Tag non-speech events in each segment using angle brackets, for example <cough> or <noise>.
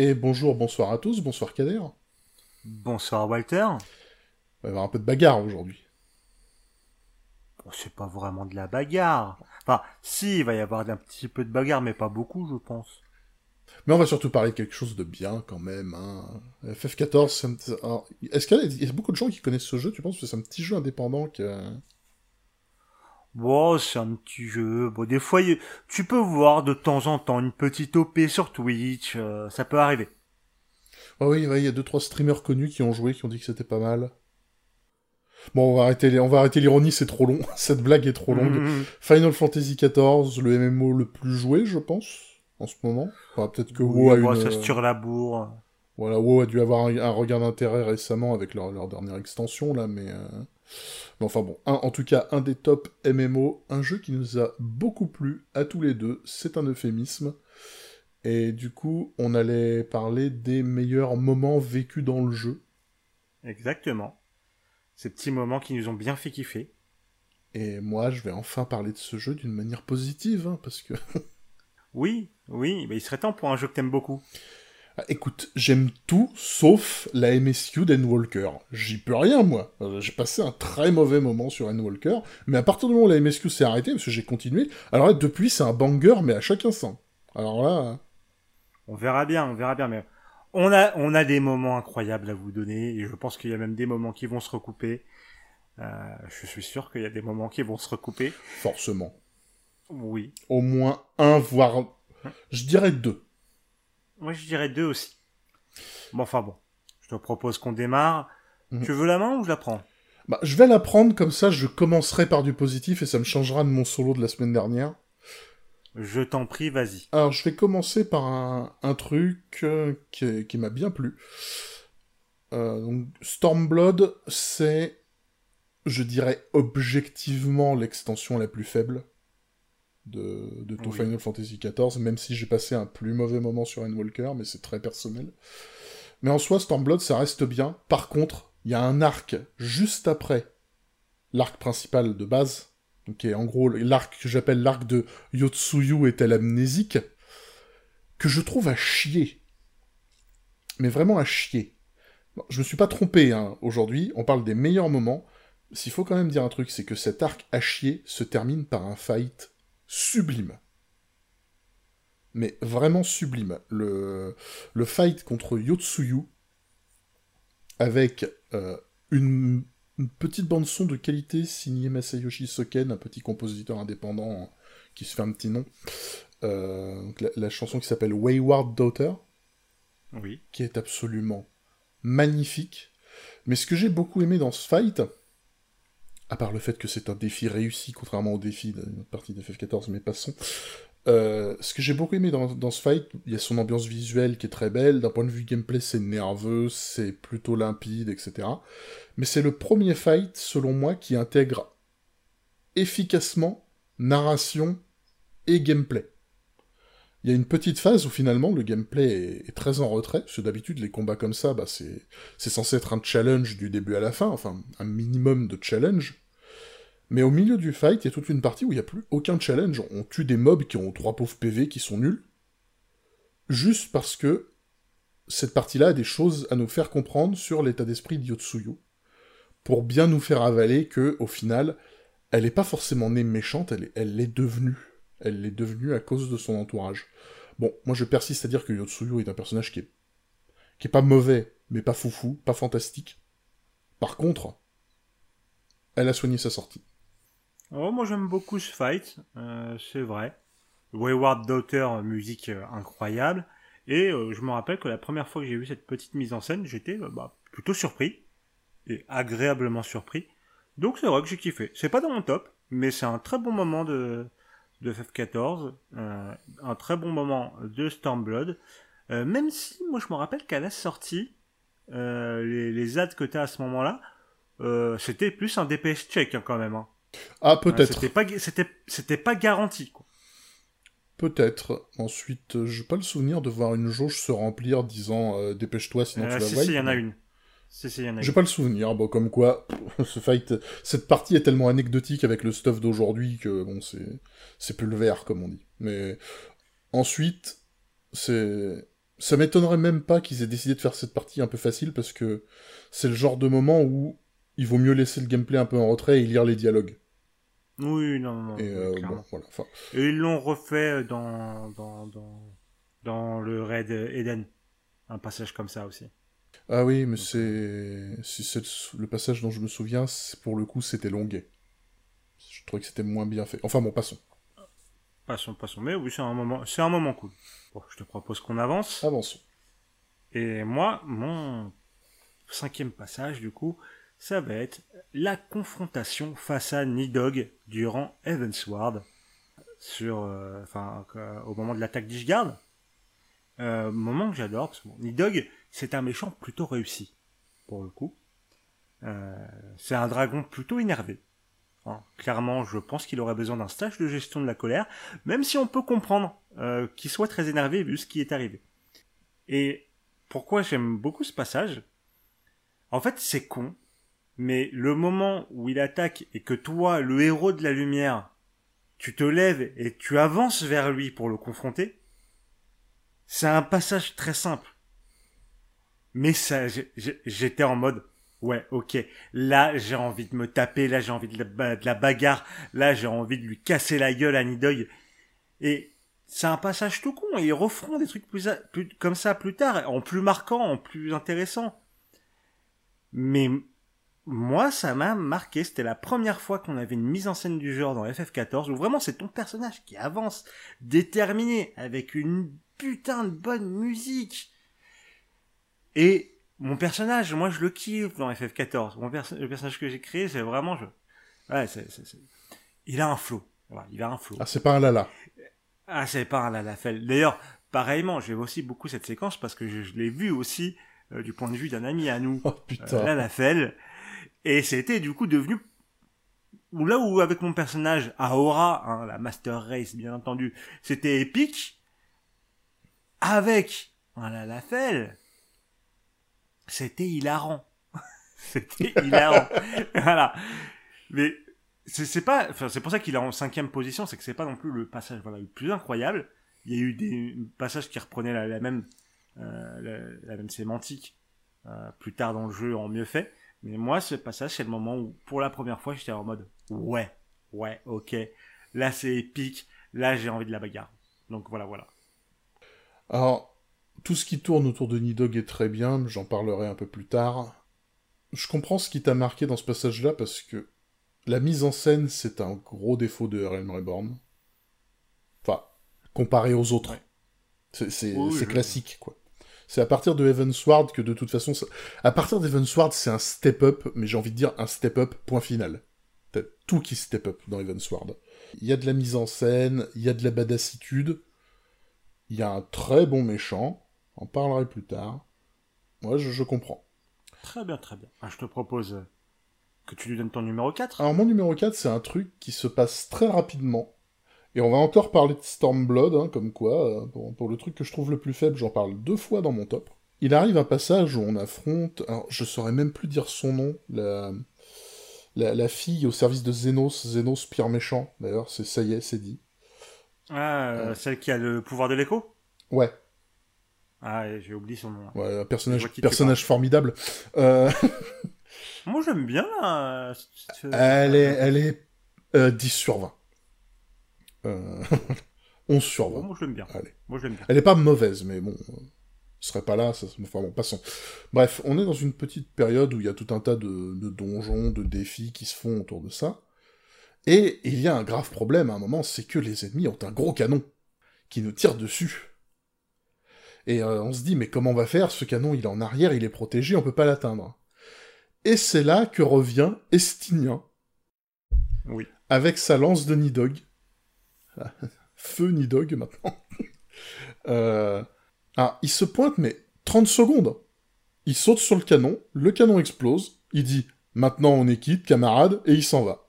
Et bonjour, bonsoir à tous, bonsoir Kader. Bonsoir Walter. On va avoir un peu de bagarre aujourd'hui. Bon, c'est pas vraiment de la bagarre. Enfin, si, il va y avoir un petit peu de bagarre, mais pas beaucoup, je pense. Mais on va surtout parler de quelque chose de bien quand même. Hein. FF14, c'est un... Alors, est-ce qu'il y, a beaucoup de gens qui connaissent ce jeu Tu penses? Que c'est un petit jeu indépendant que... Bon, c'est un petit jeu. Bon, des fois, tu peux voir de temps en temps une petite OP sur Twitch. euh, ça peut arriver. Ah oui, ouais, il y a deux trois streamers connus qui ont joué, qui ont dit que c'était pas mal. Bon, on va arrêter, les- on va arrêter l'ironie, c'est trop long. <laughs> Cette blague est trop longue. Mhm. Final Fantasy XIV, le MMO le plus joué, je pense, en ce moment. Enfin, peut-être que Oui, WoW a bon, une... ça se tire la bourre. Voilà, WoW a dû avoir un, un regain d'intérêt récemment avec leur, leur dernière extension, là, mais... euh, mais enfin bon, un- en tout cas, un des top MMO, un jeu qui nous a beaucoup plu à tous les deux, c'est un euphémisme. Et du coup, on allait parler des meilleurs moments vécus dans le jeu. Exactement. Ces petits moments qui nous ont bien fait kiffer. Et moi, je vais enfin parler de ce jeu d'une manière positive, hein, parce que... Oui, oui, mais il serait temps pour un jeu que t'aimes beaucoup. Ah, Écoute, j'aime tout sauf la MSQ d'Endwalker. J'y peux rien, moi. Euh, j'ai passé un très mauvais moment sur Endwalker, mais à partir du moment où la MSQ s'est arrêtée, parce que j'ai continué, alors là, depuis, c'est un banger, mais à chaque instant. Alors là... euh, On verra bien, on verra bien, mais on a, on a des moments incroyables à vous donner, et je pense qu'il y a même des moments qui vont se recouper. Euh, je suis sûr qu'il y a des moments qui vont se recouper. forcément. Oui. Au moins un, voire... Je dirais deux. Moi, je dirais deux aussi. Bon, enfin bon. Je te propose qu'on démarre. Mhm. Tu veux la main ou je la prends? Bah, je vais la prendre, comme ça, je commencerai par du positif, et ça me changera de mon solo de la semaine dernière. Je t'en prie, vas-y. Alors, je vais commencer par un, un truc euh, qui, qui m'a bien plu. Euh, donc, Stormblood, c'est, je dirais, objectivement l'extension la plus faible de, de Oui. Final Fantasy XIV, même si j'ai passé un plus mauvais moment sur Endwalker, mais c'est très personnel. Mais en soi, Stormblood, ça reste bien. Par contre, il y a un arc juste après l'arc principal de base, qui est en gros l'arc que j'appelle l'arc de Yotsuyu est-elle amnésique, que je trouve à chier. Mais vraiment à chier. Je me suis pas trompé, hein, aujourd'hui, on parle des meilleurs moments. S'il faut quand même dire un truc, c'est que cet arc à chier se termine par un fight sublime. Mais vraiment sublime. Le, le fight contre Yotsuyu, avec euh, une, une petite bande-son de qualité signée Masayoshi Soken, un petit compositeur indépendant hein, qui se fait un petit nom. Euh, donc la, la chanson qui s'appelle Wayward Daughter, Oui. qui est absolument magnifique. Mais ce que j'ai beaucoup aimé dans ce fight, à part le fait que c'est un défi réussi, contrairement au défi d'une partie de FF14, mais passons, euh, ce que j'ai beaucoup aimé dans, dans ce fight, il y a son ambiance visuelle qui est très belle, d'un point de vue gameplay c'est nerveux, c'est plutôt limpide, etc. Mais c'est le premier fight, selon moi, qui intègre efficacement narration et gameplay. Il y a une petite phase où finalement le gameplay est, très en retrait, parce que d'habitude les combats comme ça, bah, c'est censé être un challenge du début à la fin, enfin un minimum de challenge. Mais au milieu du fight, il y a toute une partie où il n'y a plus aucun challenge. On tue des mobs qui ont trois pauvres PV qui sont nuls. Juste parce que cette partie-là a des choses à nous faire comprendre sur l'état d'esprit de. Pour bien nous faire avaler que, au final, elle n'est pas forcément née méchante, elle l'est devenue. Elle l'est devenue à cause de son entourage. Bon, moi je persiste à dire que Yotsuyu est un personnage qui est, qui est pas mauvais, mais pas foufou, pas fantastique. Par contre, elle a soigné sa sortie. Oh, moi j'aime beaucoup ce fight, euh, c'est vrai. Wayward Daughter, musique euh, incroyable. Et euh, je me rappelle que la première fois que j'ai vu cette petite mise en scène, j'étais bah, plutôt surpris. Et agréablement surpris. Donc c'est vrai que j'ai kiffé. C'est pas dans mon top, mais c'est un très bon moment de, de FF14. euh, un très bon moment de Stormblood. Euh, même si, moi je me rappelle qu'à la sortie, euh, les, les ads que t'as à ce moment-là, c'était plus un DPS check hein, quand même. Hein. Ah, peut-être. C'était pas, c'était, pas garanti, quoi. Peut-être. Ensuite, euh, j'ai pas le souvenir de voir une jauge se remplir disant euh, dépêche-toi sinon Euh, tu vas si, il y en a une. Si, si, y en a J'ai pas le souvenir, bon, comme quoi, ce fight, cette partie est tellement anecdotique avec le stuff d'aujourd'hui que, bon, c'est, c'est plus le vert, comme on dit. Mais, ensuite, c'est, ça m'étonnerait même pas qu'ils aient décidé de faire cette partie un peu facile parce que c'est le genre de moment où il vaut mieux laisser le gameplay un peu en retrait et lire les dialogues. Oui, non, non. Et, euh, bon, voilà, Et ils l'ont refait dans, dans, dans, dans le raid Eden. Un passage comme ça aussi. Ah oui, mais c'est si c'est le passage dont je me souviens, pour le coup, c'était longuet. Je trouvais que c'était moins bien fait. Enfin bon, passons. Passons, passons. Mais oui, c'est un moment, c'est un moment cool. Bon, je te propose qu'on avance. Avançons. Et moi, mon cinquième passage, du coup, ça va être la confrontation face à Nidog durant Evansward, sur, euh, enfin, euh, au moment de l'attaque d'Ishgard. Euh, moment que j'adore, parce que bon, Nidog, c'est un méchant plutôt réussi, pour le coup. Euh, c'est un dragon plutôt énervé. Hein, clairement, je pense qu'il aurait besoin d'un stage de gestion de la colère, même si on peut comprendre euh, qu'il soit très énervé vu ce qui est arrivé. Et pourquoi j'aime beaucoup ce passage? En fait, c'est con, mais le moment où il attaque et que toi, le héros de la lumière, tu te lèves et tu avances vers lui pour le confronter, c'est un passage très simple. Mais ça, j'étais en mode, ouais, ok, là j'ai envie de me taper, là j'ai envie de la, de la bagarre, là j'ai envie de lui casser la gueule à Nidoy. Et c'est un passage tout con, et ils referont des trucs plus, comme ça plus tard, en plus marquant, en plus intéressant. Mais moi, ça m'a marqué. C'était la première fois qu'on avait une mise en scène du genre dans FF14 où vraiment c'est ton personnage qui avance, déterminé, avec une putain de bonne musique. Et mon personnage, moi je le kiffe dans FF14. Mon perso- le personnage que j'ai créé, c'est vraiment je. Ouais, c'est, c'est- c'est- Il a un flow. Voilà, il a un flow. Ah, c'est pas un lala. Ah, c'est pas un lalafel. D'ailleurs, pareillement, j'aime aussi beaucoup cette séquence parce que je, je l'ai vue aussi euh, du point de vue d'un ami à nous, <laughs> Oh euh, putain. Lalafel. Et c'était du coup devenu là où avec mon personnage Aora, hein, la Master Race bien entendu, c'était épique. Avec un Lalafel, c'était hilarant. <laughs> c'était hilarant. <laughs> voilà. Mais c'est pas, enfin, c'est pour ça qu'il est en cinquième position, c'est que c'est pas non plus le passage voilà, le plus incroyable. Il y a eu des passages qui reprenaient la, la même, euh, la, la même sémantique euh, plus tard dans le jeu en mieux fait. Mais moi, ce passage, c'est le moment où, pour la première fois, j'étais en mode ouais, ouais, ok, là c'est épique, là j'ai envie de la bagarre. Donc voilà, voilà. Alors, tout ce qui tourne autour de Nidog est très bien, j'en parlerai un peu plus tard. Je comprends ce qui t'a marqué dans ce passage-là parce que la mise en scène, c'est un gros défaut de Realm Reborn. Enfin, comparé aux autres. Ouais. C'est Oui, classique, quoi. C'est à partir de Heavensward que de toute façon... ça- À partir d'Heavensward, c'est un step-up, mais j'ai envie de dire un step-up, point final. T'as tout qui step-up dans Heavensward. Il y a de la mise en scène, il y a de la badassitude, il y a un très bon méchant, on parlerai plus tard. Moi, je, je comprends. Très bien, très bien. Ah, je te propose euh, que tu lui donnes ton numéro 4. Alors, mon numéro 4, c'est un truc qui se passe très rapidement. Et on va encore parler de Stormblood, hein, comme quoi, euh, pour, pour le truc que je trouve le plus faible, j'en parle deux fois dans mon top. Il arrive un passage où on affronte, alors je saurais même plus dire son nom, la, la, la fille au service de Xenos, Xenos pire méchant, d'ailleurs, c'est ça y est, c'est dit. Ah, euh, celle qui a le pouvoir de l'écho? Ouais, Ah, j'ai oublié son nom. ouais, un personnage, personnage formidable. Euh, <laughs> Moi, j'aime bien là. elle est, elle est euh, 10 sur 20. Euh, <laughs> 11 sur 20. Moi, je l'aime bien. Allez. Moi, je bien. Elle est pas mauvaise, mais bon, euh, ce serait pas là, ça, enfin bon, passons. Bref, on est dans une petite période où il y a tout un tas de, de donjons, de défis qui se font autour de ça. Et il y a un grave problème à un moment, c'est que les ennemis ont un gros canon qui nous tire dessus. Et euh, on se dit, mais comment on va faire? Ce canon, il est en arrière, il est protégé, on peut pas l'atteindre. Et c'est là que revient Estinien, Oui. avec sa lance de Nidog. <laughs> Feu Nidog maintenant. <laughs> Euh, Ah, il se pointe, mais 30 secondes. Il saute sur le canon, le canon explose, il dit « Maintenant on est quitte, camarade », et il s'en va.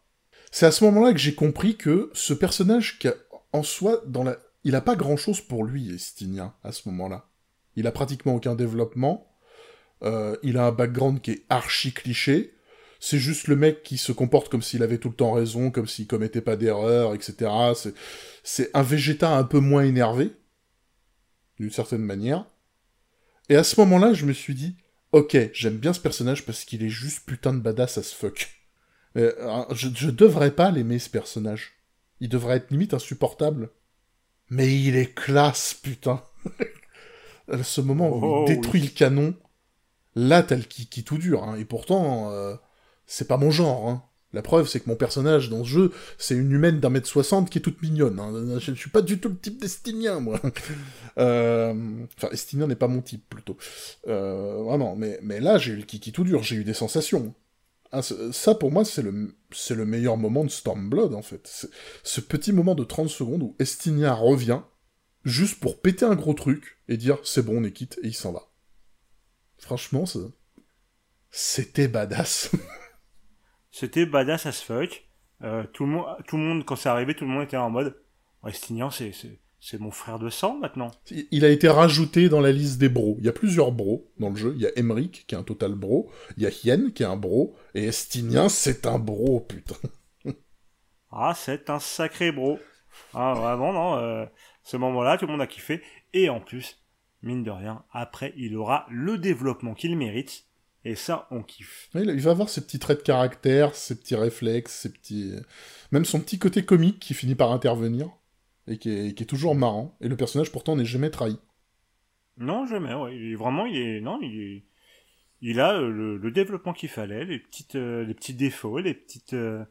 C'est à ce moment-là que j'ai compris que ce personnage, qui a, en soi, dans la... il a pas grand-chose pour lui, Estinien, à ce moment-là. Il a pratiquement aucun développement, euh, il a un background qui est archi cliché, c'est juste le mec qui se comporte comme s'il avait tout le temps raison, comme s'il commettait pas d'erreur, etc. C'est, un Vegeta un peu moins énervé, d'une certaine manière. Et à ce moment-là, je me suis dit, ok, j'aime bien ce personnage parce qu'il est juste putain de badass as fuck. Euh, je, je devrais pas l'aimer, ce personnage. Il devrait être limite insupportable. Mais il est classe, putain. <laughs> à ce moment où Oh, il détruit le canon, là, t'as le qui, qui tout dur. Hein. Et pourtant, euh, c'est pas mon genre. Hein. La preuve, c'est que mon personnage dans ce jeu, c'est une humaine d'un mètre soixante qui est toute mignonne. Hein. Je ne suis pas du tout le type d'Estinien, moi. <laughs> Euh, Enfin, Estinien n'est pas mon type, plutôt. Euh, vraiment, mais, mais là, j'ai eu le kiki tout dur, j'ai eu des sensations. Ah, ça, pour moi, c'est le, c'est le meilleur moment de Stormblood, en fait. Ce petit moment de 30 secondes où Estinia revient, juste pour péter un gros truc, et dire « c'est bon, on est quitte », et il s'en va. Franchement, c'était badass. <laughs> C'était badass as fuck. Euh, tout, le monde, tout le monde, quand c'est arrivé, tout le monde était en mode Westignan, c'est, c'est, c'est mon frère de sang maintenant. Il a été rajouté dans la liste des bros. Il y a plusieurs bros dans le jeu. Il y a Emric, qui est un total bro. Il y a Hien, qui est un bro. Et Estinien, c'est un bro, putain. Ah, c'est un sacré bro. Ah, vraiment, non. euh, ce moment-là, tout le monde a kiffé. Et en plus, mine de rien, après, il aura le développement qu'il mérite. Et ça, on kiffe. Il va avoir ses petits traits de caractère, ses petits réflexes, ses petits... Même son petit côté comique qui finit par intervenir. Et qui est, qui est toujours marrant. Et le personnage, pourtant, n'est jamais trahi. Non, jamais, ouais. Il est vraiment, il est, non, il est, il a euh, le, le développement qu'il fallait, les petites, euh, les petits défauts, les petites, euh,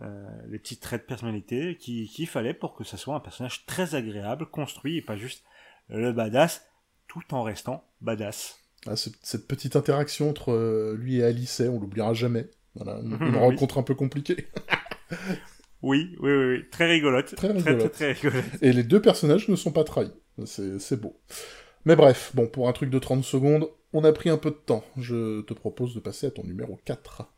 euh, les petits traits de personnalité qui- qu'il fallait pour que ça soit un personnage très agréable, construit et pas juste le badass, tout en restant badass. Ah, ce- cette petite interaction entre euh, lui et Alice, on l'oubliera jamais. Voilà, une, une Oui. rencontre un peu compliquée. <laughs> Oui, oui, oui, oui. très rigolote. Très Très, très, rigolote. très, rigolote. Et les deux personnages ne sont pas trahis. C'est c'est beau. Mais bref, bon, pour un truc de 30 secondes, on a pris un peu de temps. Je te propose de passer à ton numéro 4.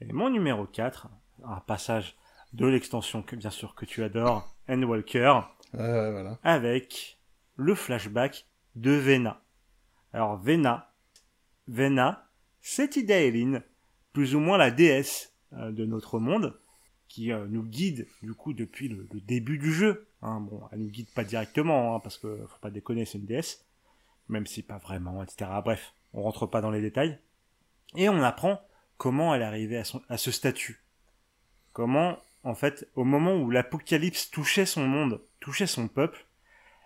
Et mon numéro 4, un passage de l'extension que, bien sûr, que tu adores, Endwalker. Voilà. avec le flashback de Vena. Alors Vena, Vena, c'est Idaeline, plus ou moins la déesse euh, de notre monde, qui euh, nous guide du coup depuis le, le début du jeu. Hein, bon, elle nous guide pas directement, hein, parce que faut pas déconner, c'est une déesse, même si pas vraiment, etc. Bref, on rentre pas dans les détails. Et on apprend comment elle est arrivée à, son- à ce statut. Comment, en fait, au moment où l'apocalypse touchait son monde, touchait son peuple,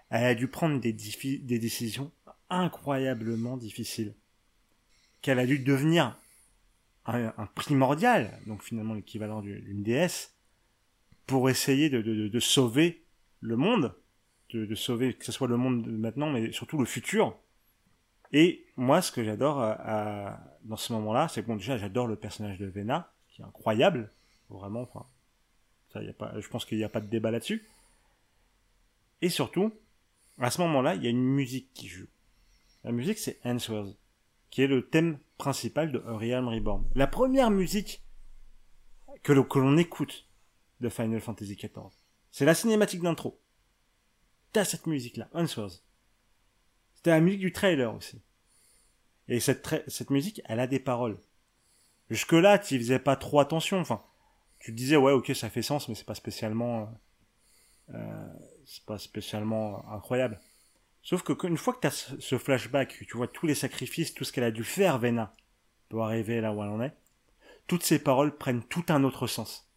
elle a dû prendre des, décisions incroyablement difficiles. Qu'elle a dû devenir un, primordial, donc finalement l'équivalent du- d'une déesse, pour essayer de, sauver le monde, de, sauver que ce soit le monde de maintenant, mais surtout le futur. Et moi, ce que j'adore à- dans ce moment-là, c'est que bon, déjà, j'adore le personnage de Vena, qui est incroyable, vraiment. Enfin, ça, y a pas, je pense qu'il n'y a pas de débat là-dessus. Et surtout, à ce moment-là, il y a une musique qui joue. La musique, c'est Answers, qui est le thème principal de A Realm Reborn. La première musique que l'on écoute de Final Fantasy XIV, c'est la cinématique d'intro. T'as cette musique-là, Answers. C'était la musique du trailer aussi. Et cette, cette musique, elle a des paroles. Jusque-là, tu faisais pas trop attention. Enfin, tu disais, ouais, ok, ça fait sens, mais c'est pas spécialement... euh, c'est pas spécialement incroyable. Sauf que une fois que tu as ce flashback, tu vois tous les sacrifices, tout ce qu'elle a dû faire, Vena, pour arriver là où elle en est, toutes ces paroles prennent tout un autre sens.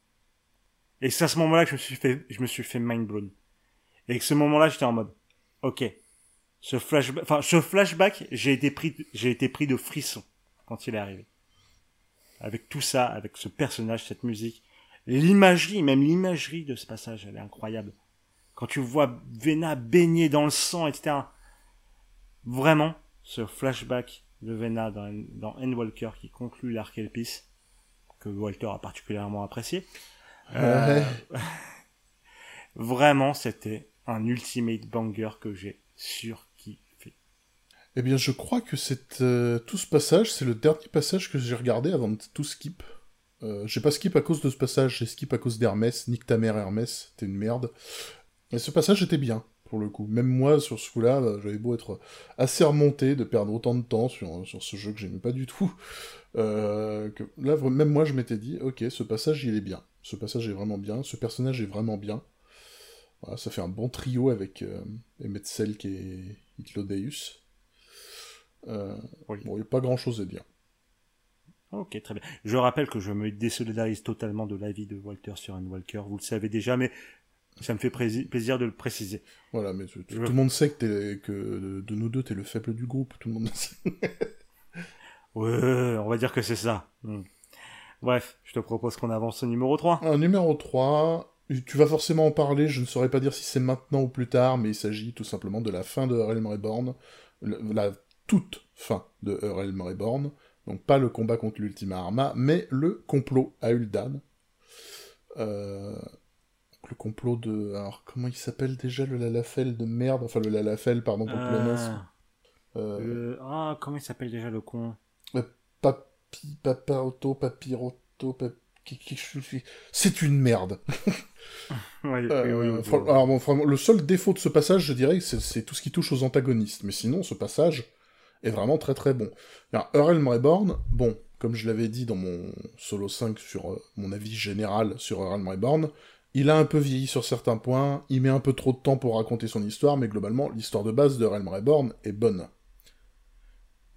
Et c'est à ce moment-là que je me suis fait, je me suis fait mind blown. Et que ce moment-là, j'étais en mode, ok, ce flashback, enfin, ce flashback, j'ai été pris, j'ai été pris de frisson quand il est arrivé. Avec tout ça, avec ce personnage, cette musique, l'imagerie, même l'imagerie de ce passage, elle est incroyable quand tu vois Vena baigner dans le sang, etc. Vraiment, ce flashback de Vena dans, dans Endwalker qui conclut l'arc Elpis, que Walter a particulièrement apprécié. Euh, <laughs> vraiment, c'était un ultimate banger que j'ai surkiffé. Eh bien, je crois que c'est euh, tout ce passage, c'est le dernier passage que j'ai regardé avant de tout skip. Euh, j'ai pas skip à cause de ce passage, j'ai skip à cause d'Hermès. Nique ta mère, Hermès, t'es une merde. Mais ce passage était bien, pour le coup. Même moi, sur ce coup-là, euh, j'avais beau être assez remonté de perdre autant de temps sur, sur ce jeu que j'aimais pas du tout. <laughs> euh, que là, même moi, je m'étais dit, ok, ce passage, il est bien. Ce passage est vraiment bien. Ce personnage est vraiment bien. Voilà, ça fait un bon trio avec euh, Emmett Selk et Hitlodeus. Euh, Bon, il n'y a pas grand-chose à dire. Ok, très bien. Je rappelle que je me désolidarise totalement de l'avis de Walter sur un Walker. Vous le savez déjà, mais ça me fait plaisir de le préciser. Voilà, mais tout, le monde sait que, que de nous deux, t'es le faible du groupe. Tout le monde sait. <laughs> ouais, on va dire que c'est ça. Hmm. Bref, je te propose qu'on avance au numéro 3. Un numéro 3, tu vas forcément en parler, je ne saurais pas dire si c'est maintenant ou plus tard, mais il s'agit tout simplement de la fin de Realm Reborn, la toute fin de Realm Reborn, donc pas le combat contre l'Ultima Arma, mais le complot à Ul'dan. Euh, le complot de... Alors, comment il s'appelle déjà le Lalafel de merde? Enfin, le Lalafel, pardon, pour ah. Euh... Ah, comment il s'appelle déjà le con? Papi, Paparoto, Papiroto, C'est une merde. <laughs> Euh, alors, bon, le seul défaut de ce passage, je dirais, c'est tout ce qui touche aux antagonistes. Mais sinon, ce passage est vraiment très très bon. Alors, Reborn, bon, comme je l'avais dit dans mon solo 5 sur euh, mon avis général sur Earl Reborn, il a un peu vieilli sur certains points, il met un peu trop de temps pour raconter son histoire, mais globalement, l'histoire de base de Realm Reborn est bonne.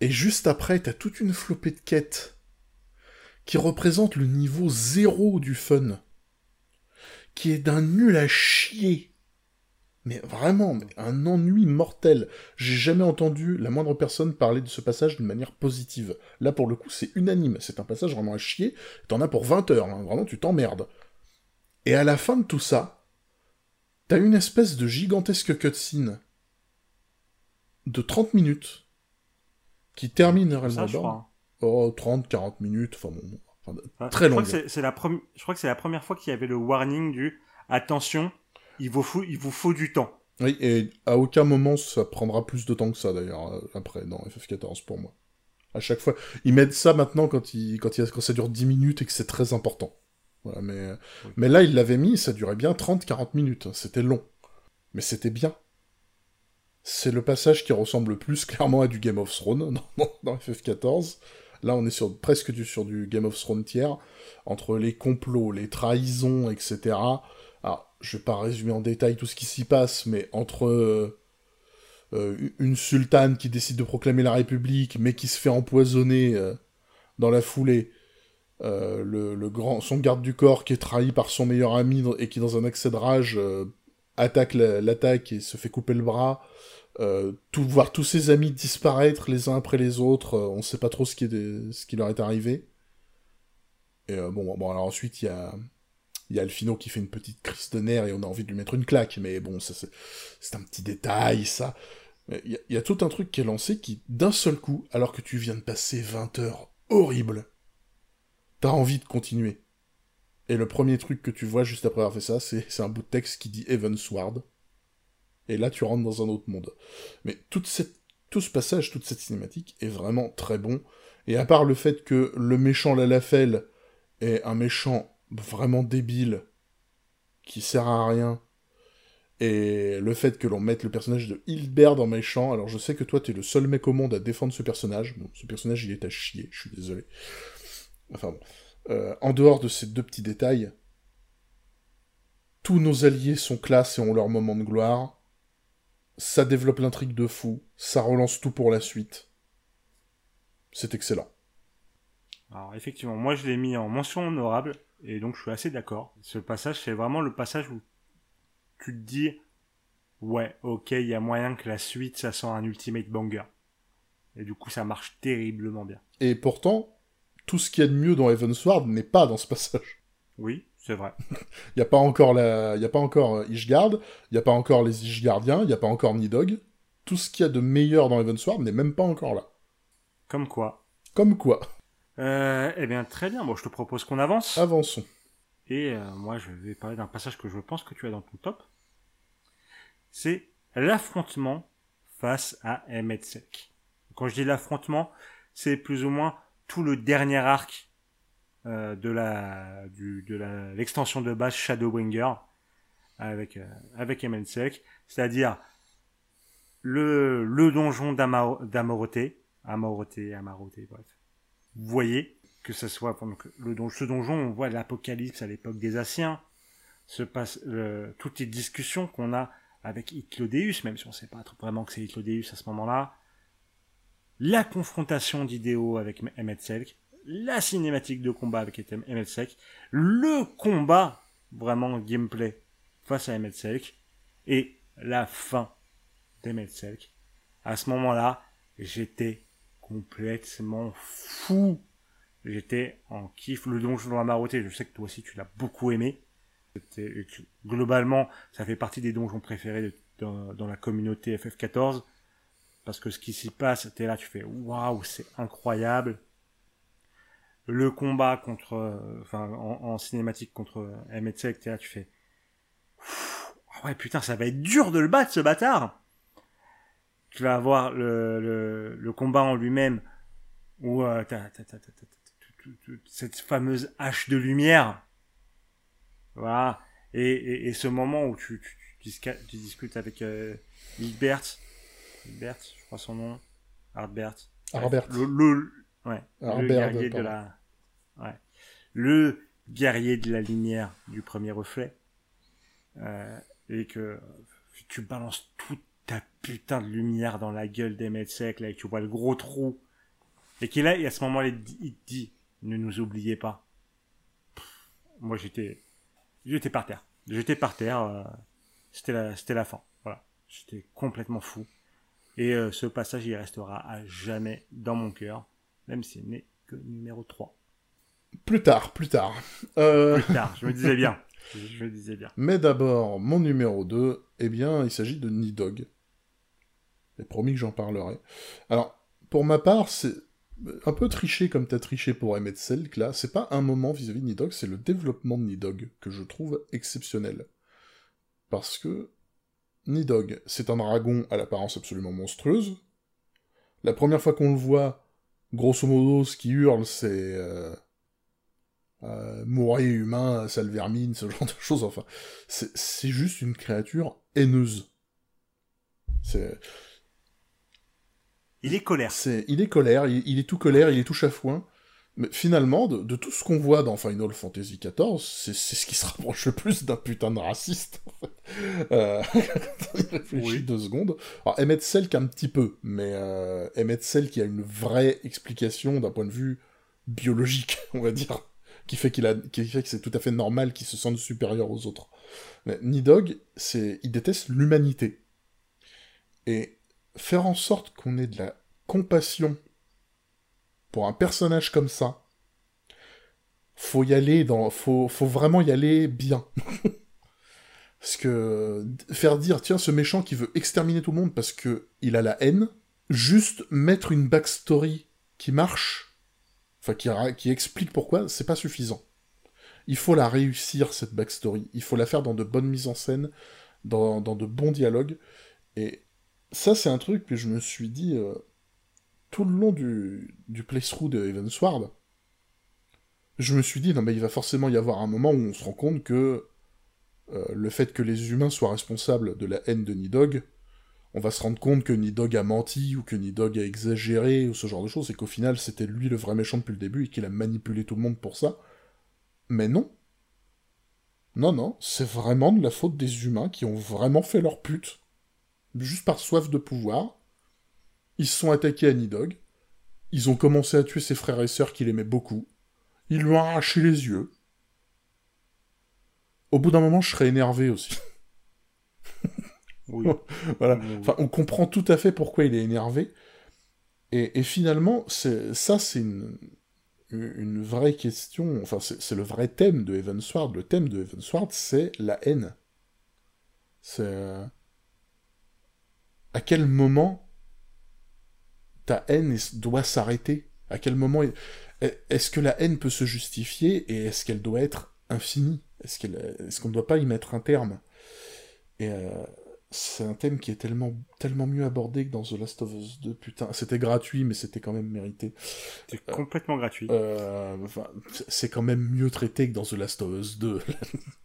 Et juste après, t'as toute une flopée de quêtes qui représentent le niveau zéro du fun, qui est d'un nul à chier. Mais vraiment, un ennui mortel. J'ai jamais entendu la moindre personne parler de ce passage d'une manière positive. Là, pour le coup, c'est unanime. C'est un passage vraiment à chier. T'en as pour 20 heures. Hein. Vraiment, tu t'emmerdes. Et à la fin de tout ça, t'as une espèce de gigantesque cutscene de 30 minutes qui termine réellement Oh, 30, 40 minutes, enfin bon, très long. La Je crois que c'est la première fois qu'il y avait le warning du attention, il vous faut, il vous faut du temps. Oui, et à aucun moment ça prendra plus de temps que ça d'ailleurs, euh, après, dans FF14 pour moi. À chaque fois, ils mettent ça maintenant quand, il, quand, il, quand ça dure 10 minutes et que c'est très important mais, mais là, il l'avait mis, ça durait bien 30-40 minutes. C'était long. Mais c'était bien. C'est le passage qui ressemble le plus <laughs> clairement à du Game of Thrones dans, FF14. Là, on est sur, presque du, sur du Game of Thrones tiers, entre les complots, les trahisons, etc. Je vais pas résumer en détail tout ce qui s'y passe, mais entre euh, une sultane qui décide de proclamer la République, mais qui se fait empoisonner euh, dans la foulée, euh, le, grand, son garde du corps qui est trahi par son meilleur ami et qui, dans un accès de rage, euh, attaque l'attaque et se fait couper le bras. Euh, voir tous ses amis disparaître les uns après les autres, on sait pas trop ce qui, leur est arrivé. Et bon, alors ensuite, il y a, y a Alfino qui fait une petite crise de nerfs et on a envie de lui mettre une claque, mais bon, c'est un petit détail, ça. Il y, a tout un truc qui est lancé qui, d'un seul coup, alors que tu viens de passer 20 heures horribles, t'as envie de continuer. Et le premier truc que tu vois juste après avoir fait ça, c'est un bout de texte qui dit Sword. Et là, tu rentres dans un autre monde. Mais tout ce passage, toute cette cinématique est vraiment très bon. Et à part le fait que le méchant Lalafel est un méchant vraiment débile, qui sert à rien, et le fait que l'on mette le personnage de Hildebert en méchant, alors je sais que toi t'es le seul mec au monde à défendre ce personnage, ce personnage il est à chier, je suis désolé. Enfin bon. Euh, en dehors de ces deux petits détails, tous nos alliés sont classe et ont leur moment de gloire. Ça développe l'intrigue de fou, ça relance tout pour la suite. C'est excellent. Alors effectivement, moi je l'ai mis en mention honorable, et donc je suis assez d'accord. Ce passage, c'est vraiment le passage où tu te dis, ouais, ok, il y a moyen que la suite, ça soit un ultimate banger. Et du coup, ça marche terriblement bien. Et pourtant, tout ce qu'il y a de mieux dans Heavensward n'est pas dans ce passage. Oui, c'est vrai. Il n'y a pas encore la, il y a pas encore euh, Ishgard, il n'y a pas encore les Ishgardiens, il n'y a pas encore Nidog. Tout ce qu'il y a de meilleur dans Heavensward n'est même pas encore là. Comme quoi. Comme quoi. Euh, eh bien, très bien. Bon, je te propose qu'on avance. Avançons. Et euh, moi, je vais parler d'un passage que je pense que tu as dans ton top. C'est l'affrontement face à Emetsek. Quand je dis l'affrontement, c'est plus ou moins tout le dernier arc euh, de la du, de l'extension de base Shadowbringer avec euh, avec c'est-à-dire le le donjon d'Amoroté, Amoroté, Amoroté, bref. Vous voyez que ce soit donc le don, ce donjon, on voit l'apocalypse à l'époque des Asiens, se passe toutes les discussions qu'on a avec Hitlodeus, même si on sait pas vraiment que c'est Hitlodeus à ce moment-là, la confrontation d'idéaux avec Emmett Selk, la cinématique de combat avec Emmett Selk, le combat vraiment gameplay face à Emmett Selk. Et la fin d'Emmett Selk. À ce moment-là, j'étais complètement fou. J'étais en kiff. Le donjon dans la maroté, je sais que toi aussi tu l'as beaucoup aimé. Globalement, ça fait partie des donjons préférés dans, la communauté FF14. Parce que ce qui s'y passe, t'es là, tu fais waouh, c'est incroyable. Le combat contre, euh, en, cinématique contre Emetsek, t'es là, tu fais ah ouais, putain, ça va être dur de le battre, ce bâtard. Tu vas avoir le, le, combat en lui-même où euh, t'as, cette fameuse hache de lumière. Voilà. Et, et, ce moment où tu, tu, tu, discutes avec euh, Hilbert, Hilbert, je crois son nom, Harbert. Harbert. Le, ouais, le guerrier de la, ouais, le guerrier de la lumière du premier reflet, euh, et que tu balances toute ta putain de lumière dans la gueule des sec là, et tu vois le gros trou, et qu'il a, et à ce moment-là, il te dit, ne nous oubliez pas. moi, j'étais, j'étais par terre. J'étais par terre. Euh, c'était la, c'était la fin. Voilà. J'étais complètement fou. Et euh, ce passage, il restera à jamais dans mon cœur, même s'il n'est que numéro 3. Plus tard, plus tard. Euh, plus tard, je me disais bien. <laughs> Je me disais bien. Mais d'abord, mon numéro 2, eh bien, il s'agit de Nidog. J'ai promis que j'en parlerai. Alors, pour ma part, c'est un peu triché comme t'as triché pour Emmett Selk, là, c'est pas un moment vis-à-vis de Nidog, c'est le développement de Nidog que je trouve exceptionnel. Parce que Nidog, c'est un dragon à l'apparence absolument monstrueuse. La première fois qu'on le voit, grosso modo, ce qui hurle, c'est... Euh, euh, mourir humain, sale vermine, ce <laughs> genre de choses, enfin... C'est juste une créature haineuse. C'est... Il est colère. C'est, il est colère, il, est tout colère, il est tout chafouin. Mais finalement, de, tout ce qu'on voit dans Final Fantasy XIV, c'est, ce qui se rapproche le plus d'un putain de raciste. En fait. euh, <laughs> réfléchit deux secondes. Alors, Emmett Selk un petit peu, mais euh, Emmett Selk qui a une vraie explication d'un point de vue biologique, <laughs> on va dire, qui fait qu'il a, qui fait que c'est tout à fait normal qu'il se sente supérieur aux autres. Mais Nidog, c'est, il déteste l'humanité. Et faire en sorte qu'on ait de la compassion pour un personnage comme ça, faut y aller dans, faut, vraiment y aller bien. <laughs> parce que faire dire tiens ce méchant qui veut exterminer tout le monde parce que il a la haine, juste mettre une backstory qui marche, enfin qui, qui explique pourquoi, c'est pas suffisant. Il faut la réussir cette backstory, il faut la faire dans de bonnes mises en scène, dans, dans de bons dialogues, et ça, c'est un truc que je me suis dit euh, tout le long du, playthrough de Evansward. Je me suis dit, non, mais il va forcément y avoir un moment où on se rend compte que euh, le fait que les humains soient responsables de la haine de Nidog, on va se rendre compte que Nidog a menti ou que Nidog a exagéré ou ce genre de choses, et qu'au final c'était lui le vrai méchant depuis le début et qu'il a manipulé tout le monde pour ça. Mais non. Non, non, c'est vraiment de la faute des humains qui ont vraiment fait leur pute juste par soif de pouvoir. Ils se sont attaqués à Nidog. Ils ont commencé à tuer ses frères et sœurs qu'il aimait beaucoup. Ils lui ont arraché les yeux. Au bout d'un moment, je serais énervé aussi. oui. <laughs> voilà. Enfin, on comprend tout à fait pourquoi il est énervé. Et, finalement, ça, c'est une, une vraie question. Enfin, c'est le vrai thème de Evansward. Le thème de Evansward, c'est la haine. C'est. À quel moment ta haine doit s'arrêter? À quel moment est-ce que la haine peut se justifier et est-ce qu'elle doit être infinie? Est-ce qu'on ne doit pas y mettre un terme? Et euh, c'est un thème qui est tellement, tellement mieux abordé que dans The Last of Us 2. Putain, c'était gratuit, mais c'était quand même mérité. C'est complètement gratuit. Euh, c'est quand même mieux traité que dans The Last of Us 2. <laughs>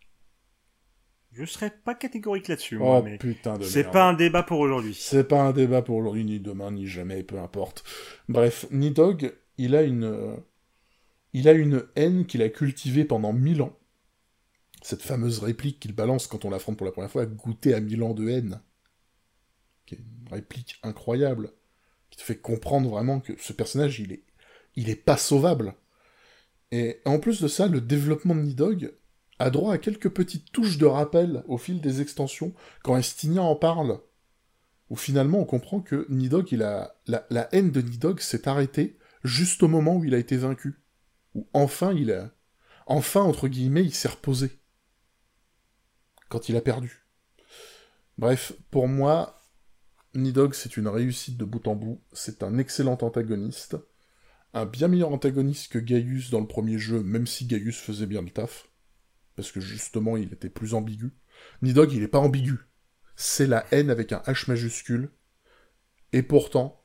Je serais pas catégorique là-dessus. Oh mais putain de C'est pas un débat pour aujourd'hui. C'est pas un débat pour aujourd'hui, ni demain, ni jamais, peu importe. Bref, Nidog, il a une, il a une haine qu'il a cultivée pendant mille ans. Cette fameuse réplique qu'il balance quand on l'affronte pour la première fois, goûter à mille ans de haine. Qui est une réplique incroyable. qui te fait comprendre vraiment que ce personnage, il est, il est pas sauvable. Et en plus de ça, le développement de Nidog a droit à quelques petites touches de rappel au fil des extensions, quand Estinia en parle, où finalement on comprend que Nidog, il a, la, la haine de Nidog s'est arrêtée juste au moment où il a été vaincu. Où enfin il a, enfin entre guillemets, il s'est reposé. Quand il a perdu. Bref, pour moi, Nidog c'est une réussite de bout en bout, c'est un excellent antagoniste, un bien meilleur antagoniste que Gaius dans le premier jeu, même si Gaius faisait bien le taf, parce que justement il était plus ambigu. Nidog il est pas ambigu, c'est la haine avec un H majuscule, et pourtant,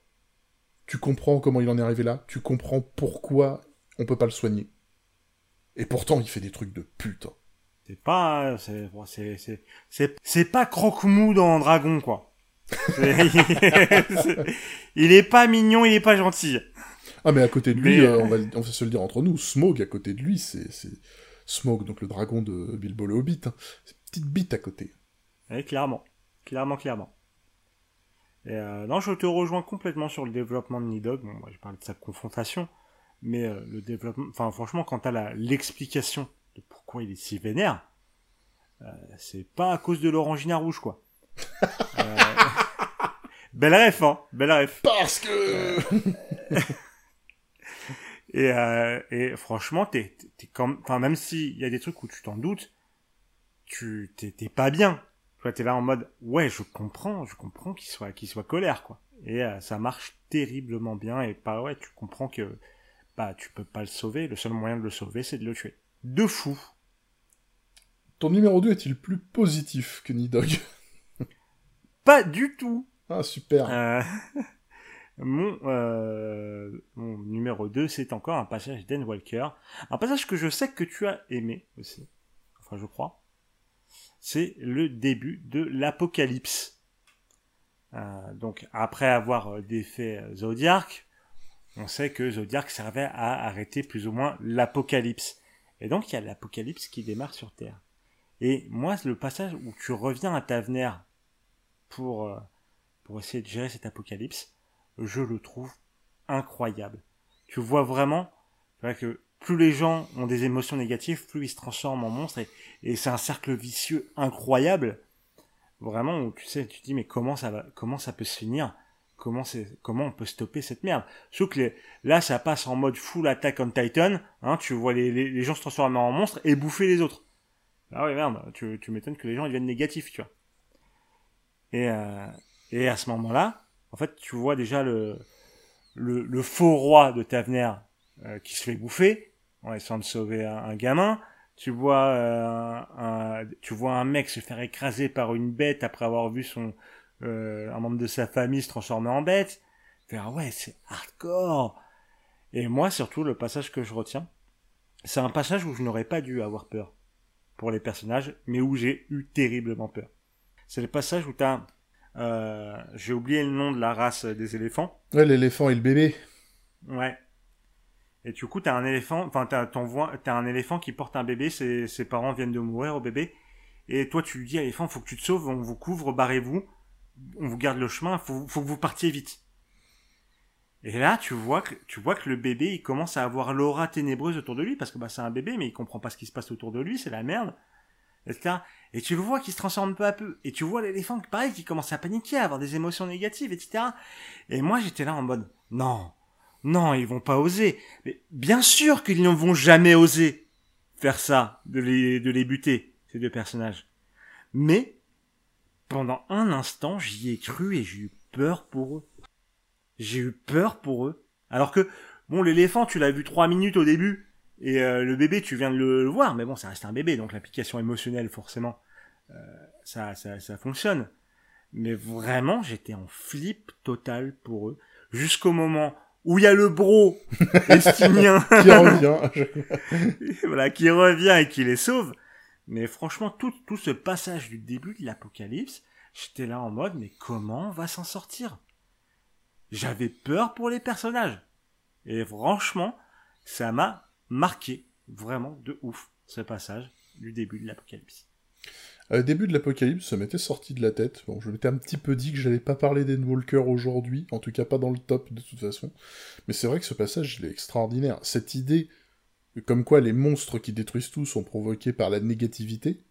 tu comprends comment il en est arrivé là, tu comprends pourquoi on peut pas le soigner. Et pourtant il fait des trucs de pute. C'est pas, c'est, c'est, c'est, pas croque-mou dans Dragon, quoi. <laughs> il est pas mignon, il est pas gentil. Ah mais à côté de lui, euh, on, va, on va se le dire entre nous, Smog à côté de lui, c'est, Smog, donc le dragon de Bilbo le Hobbit. Hein. C'est une petite bite à côté. Oui, clairement. Clairement, clairement. Et euh, non, je te rejoins complètement sur le développement de Nidog. Bon, moi, je parle de sa confrontation. Mais euh, le développement... Enfin, franchement, quand t'as l'explication de pourquoi il est si vénère, euh, c'est pas à cause de l'orangina rouge, quoi. euh... <laughs> Belle ref, hein Belle ref. Parce que... <laughs> et, euh, et franchement, t'es, t'es comme... Enfin, même s'il y a des trucs où tu t'en doutes, tu t'es, t'es pas bien. Tu t'es là en mode, ouais, je comprends, je comprends qu'il soit, qu'il soit colère, quoi. Et euh, ça marche terriblement bien, et pas, ouais, tu comprends que, bah, tu peux pas le sauver, le seul moyen de le sauver, c'est de le tuer. De fou. Ton numéro 2 est-il plus positif que Nidog? Pas du tout. Ah, super. Euh, <laughs> mon, euh, mon numéro 2, c'est encore un passage d'En Walker. Un passage que je sais que tu as aimé aussi. Enfin, je crois. C'est le début de l'Apocalypse. Euh, donc, après avoir défait Zodiac, on sait que Zodiac servait à arrêter plus ou moins l'Apocalypse. Et donc, il y a l'Apocalypse qui démarre sur Terre. Et moi, le passage où tu reviens à Tavener pour, euh, pour essayer de gérer cet apocalypse, je le trouve incroyable. Tu vois vraiment que plus les gens ont des émotions négatives, plus ils se transforment en monstres et, c'est un cercle vicieux incroyable. Vraiment, où tu sais, tu te dis mais comment ça va, comment ça peut se finir? Comment c'est, comment on peut stopper cette merde? Sauf que là, ça passe en mode full attack on Titan. Hein, tu vois les, gens se transformer en monstres et bouffer les autres. Ah ouais, merde, tu, m'étonnes que les gens deviennent négatifs, tu vois. Et, euh, et à ce moment-là, en fait, tu vois déjà le, faux roi de Tavener euh, qui se fait bouffer en essayant de sauver un, gamin. Tu vois, euh, un, tu vois un mec se faire écraser par une bête après avoir vu son euh, un membre de sa famille se transformer en bête. Fait, ah ouais, c'est hardcore. Et moi, surtout, le passage que je retiens, c'est un passage où je n'aurais pas dû avoir peur pour les personnages, mais où j'ai eu terriblement peur. C'est le passage où t'as... Euh, j'ai oublié le nom de la race des éléphants. Ouais, l'éléphant et le bébé. Ouais. Et du coup, t'as un éléphant, enfin, t'as, t'as un éléphant qui porte un bébé, ses, ses parents viennent de mourir au bébé. Et toi, tu lui dis à l'éléphant, faut que tu te sauves, on vous couvre, barrez-vous, on vous garde le chemin, faut, faut que vous partiez vite. Et là, tu vois que, tu vois que le bébé, il commence à avoir l'aura ténébreuse autour de lui, parce que bah, c'est un bébé, mais il comprend pas ce qui se passe autour de lui, c'est la merde. Etc. Et tu le vois qui se transforme peu à peu. Et tu vois l'éléphant, pareil, qui commence à paniquer, à avoir des émotions négatives, etc. Et moi, j'étais là en mode, non, non, ils vont pas oser. Mais bien sûr qu'ils ne vont jamais oser faire ça, de les, de les buter, ces deux personnages. Mais, pendant un instant, j'y ai cru et j'ai eu peur pour eux. J'ai eu peur pour eux. Alors que, bon, l'éléphant, tu l'as vu trois minutes au début, et euh, le bébé, tu viens de le, le, voir, mais bon, ça reste un bébé, donc l'application émotionnelle, forcément, euh, ça, ça, ça fonctionne. Mais vraiment, j'étais en flip total pour eux, jusqu'au moment où il y a le bro <laughs> estimien qui revient, <laughs> voilà, qui revient et qui les sauve. Mais franchement, tout, tout ce passage du début de l'apocalypse, j'étais là en mode, mais comment on va s'en sortir? J'avais peur pour les personnages. Et franchement, ça m'a marqué vraiment de ouf ce passage du début de l'apocalypse. À début de l'apocalypse, ça m'était sorti de la tête. Bon, je m'étais un petit peu dit que j'allais pas parler d'Endwalker aujourd'hui, en tout cas pas dans le top de toute façon. Mais c'est vrai que ce passage, il est extraordinaire. Cette idée, comme quoi les monstres qui détruisent tout sont provoqués par la négativité,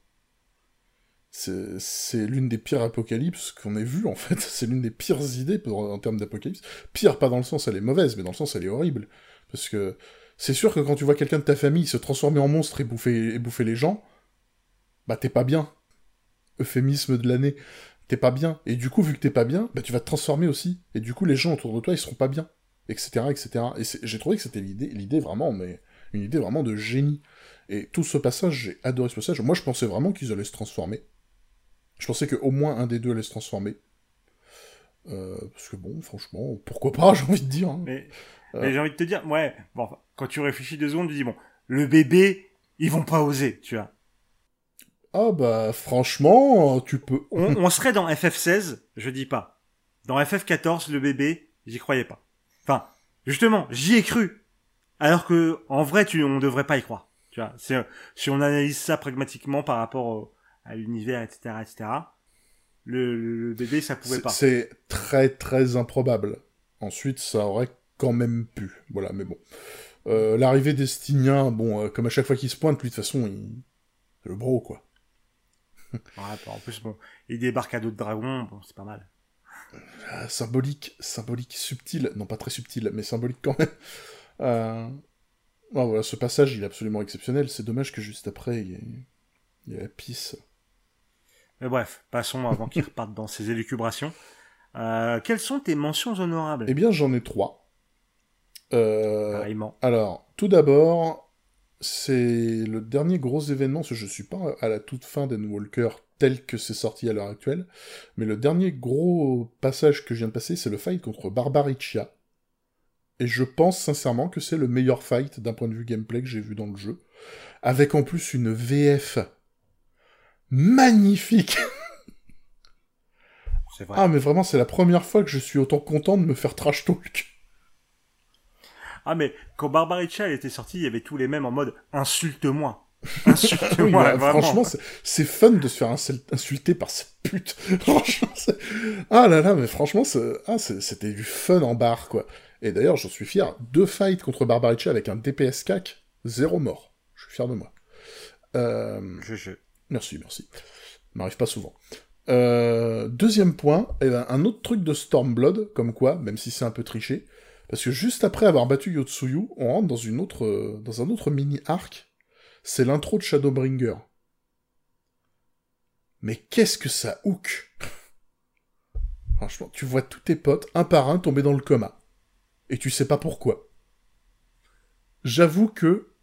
c'est l'une des pires apocalypses qu'on ait vues, en fait. <laughs> C'est l'une des pires idées en termes d'apocalypse. Pire, pas dans le sens elle est mauvaise, mais dans le sens elle est horrible. Parce que c'est sûr que quand tu vois quelqu'un de ta famille se transformer en monstre et bouffer, et bouffer les gens, bah t'es pas bien. Euphémisme de l'année. T'es pas bien. Et du coup, vu que t'es pas bien, bah tu vas te transformer aussi. Et du coup, les gens autour de toi, ils seront pas bien. Etc, etc. Et j'ai trouvé que c'était l'idée, l'idée vraiment, mais une idée vraiment de génie. Et tout ce passage, j'ai adoré ce passage. Moi, je pensais vraiment qu'ils allaient se transformer. Je pensais qu'au moins un des deux allait se transformer. Euh, parce que bon, franchement, pourquoi pas, <laughs> j'ai envie de dire. Hein. Mais, j'ai envie de te dire, ouais, bon, quand tu réfléchis deux secondes, tu dis, bon, le bébé, ils vont pas oser, tu vois. Ah bah, franchement, tu peux... on, <laughs> on serait dans FF16, je dis pas. Dans FF14, le bébé, j'y croyais pas. Enfin, justement, j'y ai cru. Alors que, en vrai, tu, on devrait pas y croire. Tu vois, si on analyse ça pragmatiquement par rapport au, à l'univers, etc., etc. Le, bébé, ça pouvait pas. C'est très très improbable. Ensuite, ça aurait quand même pu. Voilà, mais bon. Euh, l'arrivée d'Estinien, bon, euh, comme à chaque fois qu'il se pointe, lui, de toute façon, il... c'est le bro, quoi. ouais, en plus, bon, il débarque à d'autres dragons, bon, c'est pas mal. Euh, symbolique, symbolique, subtil, non pas très subtil, mais symbolique quand même. Euh... voilà, ce passage, il est absolument exceptionnel. C'est dommage que juste après, il y ait, il y ait la pisse. Mais bref, passons avant qu'il reparte dans ses élucubrations. Euh, quelles sont tes mentions honorables? Eh bien, j'en ai trois. Euh, alors, tout d'abord, c'est le dernier gros événement, parce que je suis pas à la toute fin d'Endwalker tel que c'est sorti à l'heure actuelle, mais le dernier gros passage que je viens de passer, c'est le fight contre Barbaricia. Et je pense sincèrement que c'est le meilleur fight d'un point de vue gameplay que j'ai vu dans le jeu. Avec en plus une VF magnifique. <laughs> Vrai. Ah, mais vraiment, c'est la première fois que je suis autant content de me faire trash talk. Ah, mais quand Barbaricha était sorti, il y avait tous les mêmes en mode insulte-moi. <laughs> Insulte-moi, bah, Franchement, c'est fun de se faire insulter par cette pute. <laughs> franchement, ah là là, mais franchement, ah, c'était du fun en barre, quoi. Et d'ailleurs, j'en suis fier. Deux fights contre Barbaricha avec un DPS CAC, zéro mort. Je suis fier de moi. Euh... Je, je... Merci, merci. Ça m'arrive pas souvent. Euh, deuxième point, eh ben, un autre truc de Stormblood, comme quoi, même si c'est un peu triché, parce que juste après avoir battu Yotsuyu, on rentre dans, une autre, dans un autre mini-arc, c'est l'intro de Shadowbringer. Mais qu'est-ce que ça hook? <laughs> Franchement, tu vois tous tes potes, un par un, tomber dans le coma. Et tu sais pas pourquoi. J'avoue que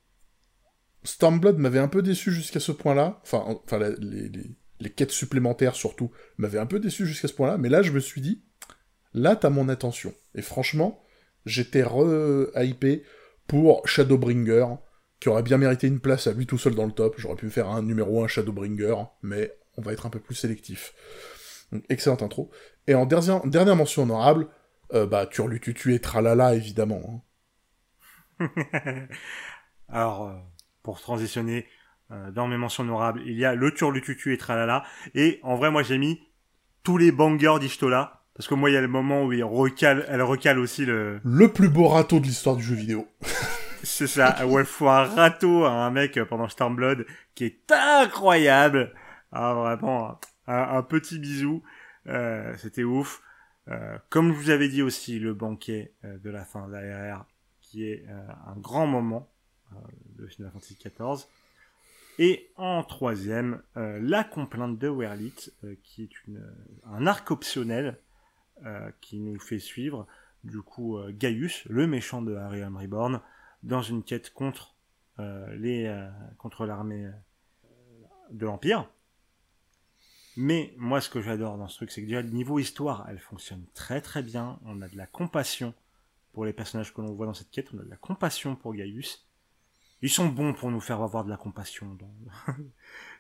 Stormblood m'avait un peu déçu jusqu'à ce point-là. Enfin, enfin les, quêtes supplémentaires surtout m'avaient un peu déçu jusqu'à ce point-là. Mais là, je me suis dit, là, t'as mon attention. Et franchement, j'étais re-hypé pour Shadowbringer, qui aurait bien mérité une place à lui tout seul dans le top. J'aurais pu faire un numéro 1 Shadowbringer, mais on va être un peu plus sélectif. Donc, excellente intro. Et en dernière, dernière mention honorable, euh, bah, Turlututu et Tralala, évidemment. Hein. <laughs> Alors, euh, pour transitionner euh, dans mes mentions honorables, il y a le Turlututu et Tralala. Et en vrai, moi, j'ai mis tous les bangers d'Ishtola. Parce que moi, il y a le moment où il recale, elle recale aussi le... Le plus beau râteau de l'histoire du jeu vidéo. <laughs> C'est ça, où elle fout un râteau à un mec pendant Stormblood qui est incroyable. Ah, vraiment, un, petit bisou. Euh, C'était ouf. Euh, comme je vous avais dit aussi, le banquet euh, de la fin de la qui est euh, un grand moment euh, de Final Fantasy XIV. Et en troisième, euh, la complainte de Werlit, euh, qui est une, un arc optionnel qui nous fait suivre, du coup, Gaius, le méchant de Ariam Reborn, dans une quête contre les contre l'armée de l'Empire. Mais moi, ce que j'adore dans ce truc, c'est que déjà, le niveau histoire, elle fonctionne très très bien. On a de la compassion pour les personnages que l'on voit dans cette quête. On a de la compassion pour Gaius. Ils sont bons pour nous faire avoir de la compassion dans, <laughs>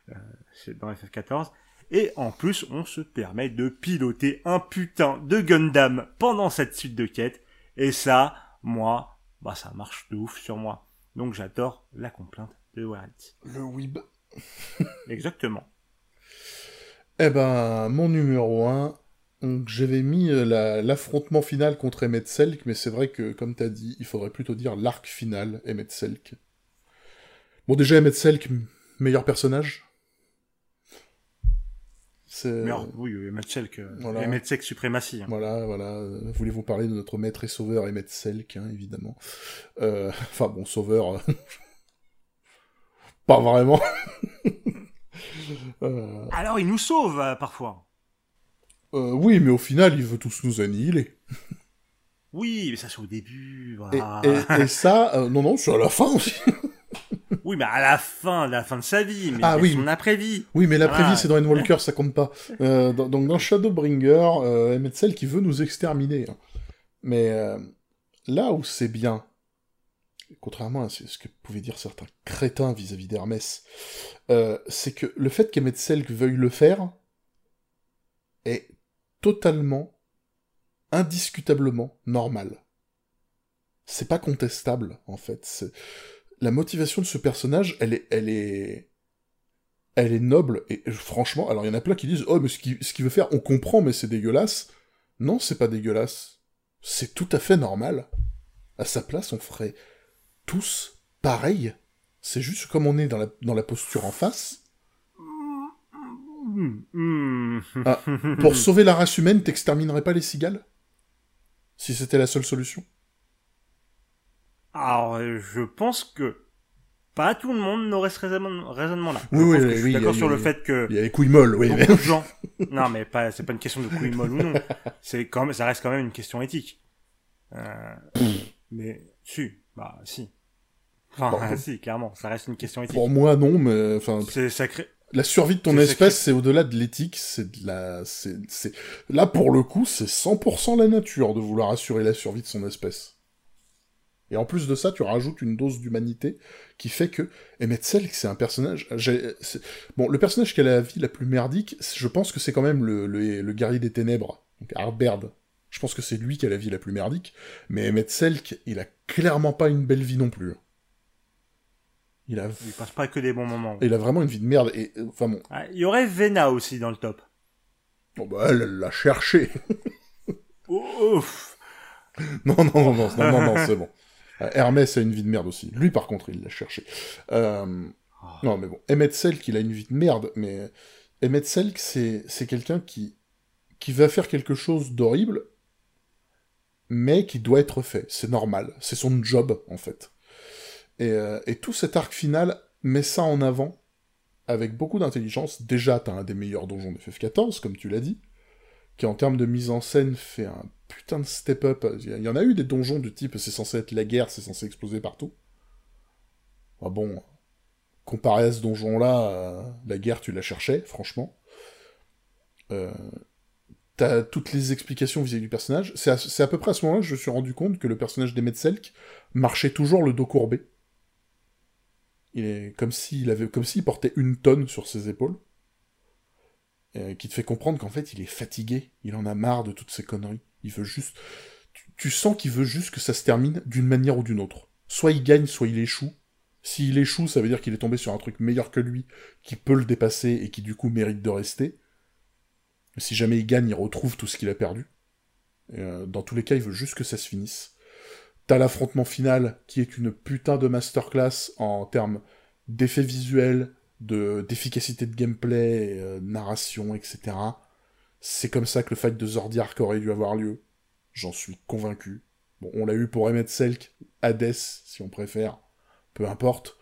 euh, dans FF14. Et en plus, on se permet de piloter un putain de Gundam pendant cette suite de quêtes. Et ça, moi, bah ça marche de ouf sur moi. Donc j'adore la complainte de Warren. Le Weeb. <laughs> Exactement. Eh ben, mon numéro 1, j'avais mis euh, l'affrontement final contre Emmet Selk, mais c'est vrai que, comme t'as dit, il faudrait plutôt dire l'arc final, Emmet Selk. Bon, déjà, Emmet Selk, meilleur personnage oui, Emmet Selk, euh, voilà. Suprématie. Hein. Voilà, voilà. Euh, voulez-vous parler de notre maître et sauveur Emmet Selk, hein, évidemment. <laughs> Enfin, bon, sauveur... <laughs> Pas vraiment. <laughs> Alors, il nous sauve, parfois. Euh, oui, mais au final, il veut tous nous annihiler. Oui, mais ça c'est au début. Et, ça, euh, non, non, c'est à la fin aussi. Oui, mais à la fin, la fin de sa vie, mais ah, oui. son après-vie. Oui, mais l'après-vie, c'est dans Endwalker, ça compte pas. Euh, donc dans Shadowbringer, euh, Metzel qui veut nous exterminer. Hein. Mais là où c'est bien, contrairement à ce que pouvaient dire certains crétins vis-à-vis d'Hermès, c'est que le fait qu'Emetzel veuille le faire est totalement, indiscutablement normal. C'est pas contestable, en fait. La motivation de ce personnage, elle est, elle est, elle est noble, et franchement, alors il y en a plein qui disent, oh, mais ce qu'il veut faire, on comprend, mais c'est dégueulasse. Non, c'est pas dégueulasse. C'est tout à fait normal. À sa place, on ferait tous pareil. C'est juste comme on est dans la, dans la posture en face, ah, pour <laughs> sauver la race humaine, t'exterminerais pas les cigales? Si c'était la seule solution Alors, je pense que pas tout le monde n'aurait ce raisonnement-là. Oui, oui, je suis d'accord sur le fait que... Il y a les couilles molles, oui. Beaucoup de gens... <laughs> non, mais pas, c'est pas une question de couilles molles ou non. C'est quand même, ça reste quand même une question éthique. Euh... mais, si, bah, si. Enfin, si, clairement, ça reste une question éthique. Pour moi, non, mais, enfin... C'est sacré la survie de ton espèce, c'est au-delà de l'éthique, c'est de la, c'est, c'est, là pour le coup, c'est 100% la nature de vouloir assurer la survie de son espèce. Et en plus de ça, tu rajoutes une dose d'humanité qui fait que Emmett Selk, c'est un personnage. Bon, le personnage qui a la vie la plus merdique, je pense que c'est quand même le, le, guerrier des ténèbres, donc. Je pense que c'est lui qui a la vie la plus merdique, mais Emmett Selk, il a clairement pas une belle vie non plus. Il a. Il passe pas que des bons moments. il a vraiment une vie de merde. Et enfin bon. Ah, il y aurait Vena aussi dans le top. Bon bah elle l'a cherché. <laughs> Ouf. Non non non non non non, non c'est bon. Euh, Hermès a une vie de merde aussi. Lui par contre il l'a cherché. Euh... Ah. Non mais bon, Emmett Selk il a une vie de merde, mais Emmett Selk c'est c'est quelqu'un qui qui va faire quelque chose d'horrible, mais qui doit être fait. C'est normal. C'est son job en fait. Euh, et, tout cet arc final met ça en avant avec beaucoup d'intelligence. Déjà, t'as un des meilleurs donjons de FF14, comme tu l'as dit, qui en termes de mise en scène fait un putain de step-up. Il y en a eu des donjons du type c'est censé être la guerre, c'est censé exploser partout. Ah bon, comparé à ce donjon-là, euh, la guerre tu la cherchais, franchement. Euh, t'as toutes les explications vis-à-vis du personnage. C'est à, peu près à ce moment-là que je me suis rendu compte que le personnage d'Emmet Selk marchait toujours le dos courbé. Il est comme s'il avait, comme s'il portait une tonne sur ses épaules, euh, qui te fait comprendre qu'en fait il est fatigué, il en a marre de toutes ces conneries. Il veut juste, tu, sens qu'il veut juste que ça se termine d'une manière ou d'une autre. Soit il gagne, soit il échoue. S'il échoue, ça veut dire qu'il est tombé sur un truc meilleur que lui, qui peut le dépasser et qui du coup mérite de rester. Si jamais il gagne, il retrouve tout ce qu'il a perdu. Euh, dans tous les cas, il veut juste que ça se finisse. T'as l'affrontement final qui est une putain de masterclass en termes d'effets visuels, de d'efficacité de gameplay, euh, narration, etc. C'est comme ça que le fight de Zordiark aurait dû avoir lieu. J'en suis convaincu. Bon, on l'a eu pour Emmet Selk, Hades, si on préfère. Peu importe.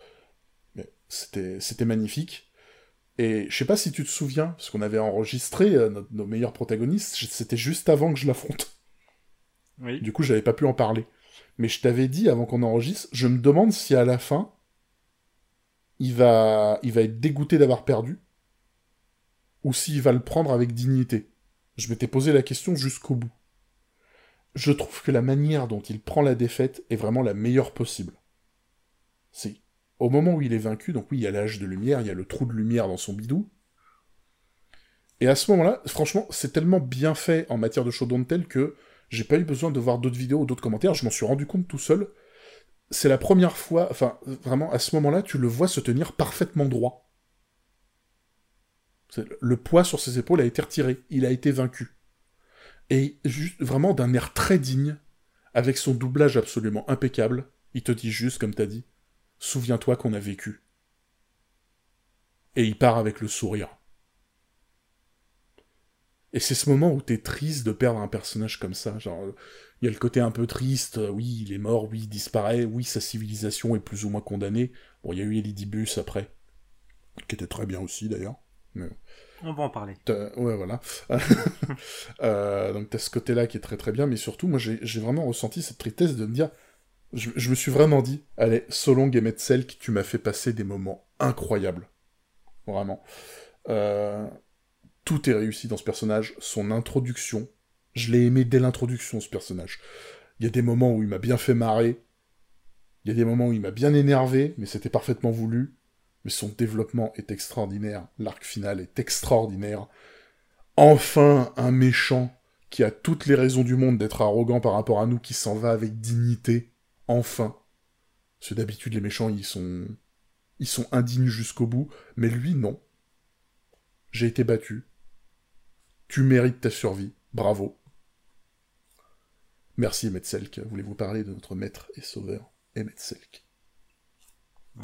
Mais c'était, c'était magnifique. Et je sais pas si tu te souviens, parce qu'on avait enregistré euh, nos meilleurs protagonistes, c'était juste avant que je l'affronte. Oui. Du coup, j'avais pas pu en parler mais je t'avais dit avant qu'on enregistre, je me demande si à la fin, il va, il va être dégoûté d'avoir perdu, ou s'il va le prendre avec dignité. Je m'étais posé la question jusqu'au bout. Je trouve que la manière dont il prend la défaite est vraiment la meilleure possible. C'est au moment où il est vaincu, donc oui, il y a l'âge de lumière, il y a le trou de lumière dans son bidou. Et à ce moment-là, franchement, c'est tellement bien fait en matière de showdown tel que j'ai pas eu besoin de voir d'autres vidéos ou d'autres commentaires, je m'en suis rendu compte tout seul. C'est la première fois, enfin, vraiment, à ce moment-là, tu le vois se tenir parfaitement droit. Le poids sur ses épaules a été retiré, il a été vaincu. Et juste, vraiment d'un air très digne, avec son doublage absolument impeccable, il te dit juste, comme t'as dit, souviens-toi qu'on a vécu. Et il part avec le sourire. Et c'est ce moment où t'es triste de perdre un personnage comme ça. Genre, il y a le côté un peu triste, oui, il est mort, oui, il disparaît, oui, sa civilisation est plus ou moins condamnée. Bon, il y a eu Elidibus après, qui était très bien aussi d'ailleurs. On va en parler. Ouais, voilà. <laughs> euh, donc t'as ce côté-là qui est très très bien, mais surtout, moi j'ai vraiment ressenti cette tristesse de me dire, je, me suis vraiment dit, allez, Solong et Metzelk, tu m'as fait passer des moments incroyables. Vraiment. Euh, tout est réussi dans ce personnage. Son introduction, je l'ai aimé dès l'introduction, ce personnage. Il y a des moments où il m'a bien fait marrer. Il y a des moments où il m'a bien énervé, mais c'était parfaitement voulu. Mais son développement est extraordinaire. L'arc final est extraordinaire. Enfin, un méchant qui a toutes les raisons du monde d'être arrogant par rapport à nous, qui s'en va avec dignité. Enfin. Parce que d'habitude, les méchants, ils sont... Ils sont indignes jusqu'au bout. Mais lui, non. J'ai été battu. Tu mérites ta survie. Bravo. Merci, Metzelk. Voulez-vous parler de notre maître et sauveur, Emetzelk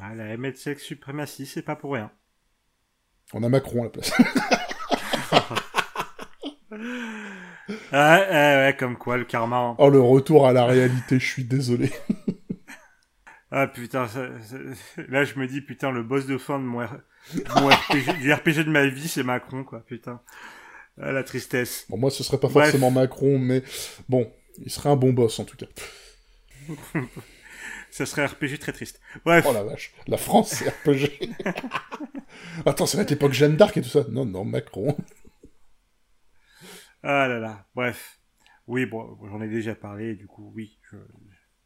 ah, La Emetzelk suprématie, c'est pas pour rien. On a Macron à la place. ouais, <laughs> ouais, comme quoi, le karma. Oh, le retour à la réalité, je suis désolé. <laughs> ah putain, là je me dis, putain, le boss de fin de mon, RPG, <laughs> du RPG de ma vie, c'est Macron, quoi, putain. Ah, la tristesse. Bon, moi, ce serait pas forcément Macron, mais bon, il serait un bon boss, en tout cas. Ça serait RPG très triste. Bref. Oh la vache. La France, c'est RPG. <laughs> Attends, c'est l'époque Jeanne d'Arc et tout ça. Non, non, Macron. ah là là. Bref. Oui, bon, j'en ai déjà parlé, du coup, oui. Je...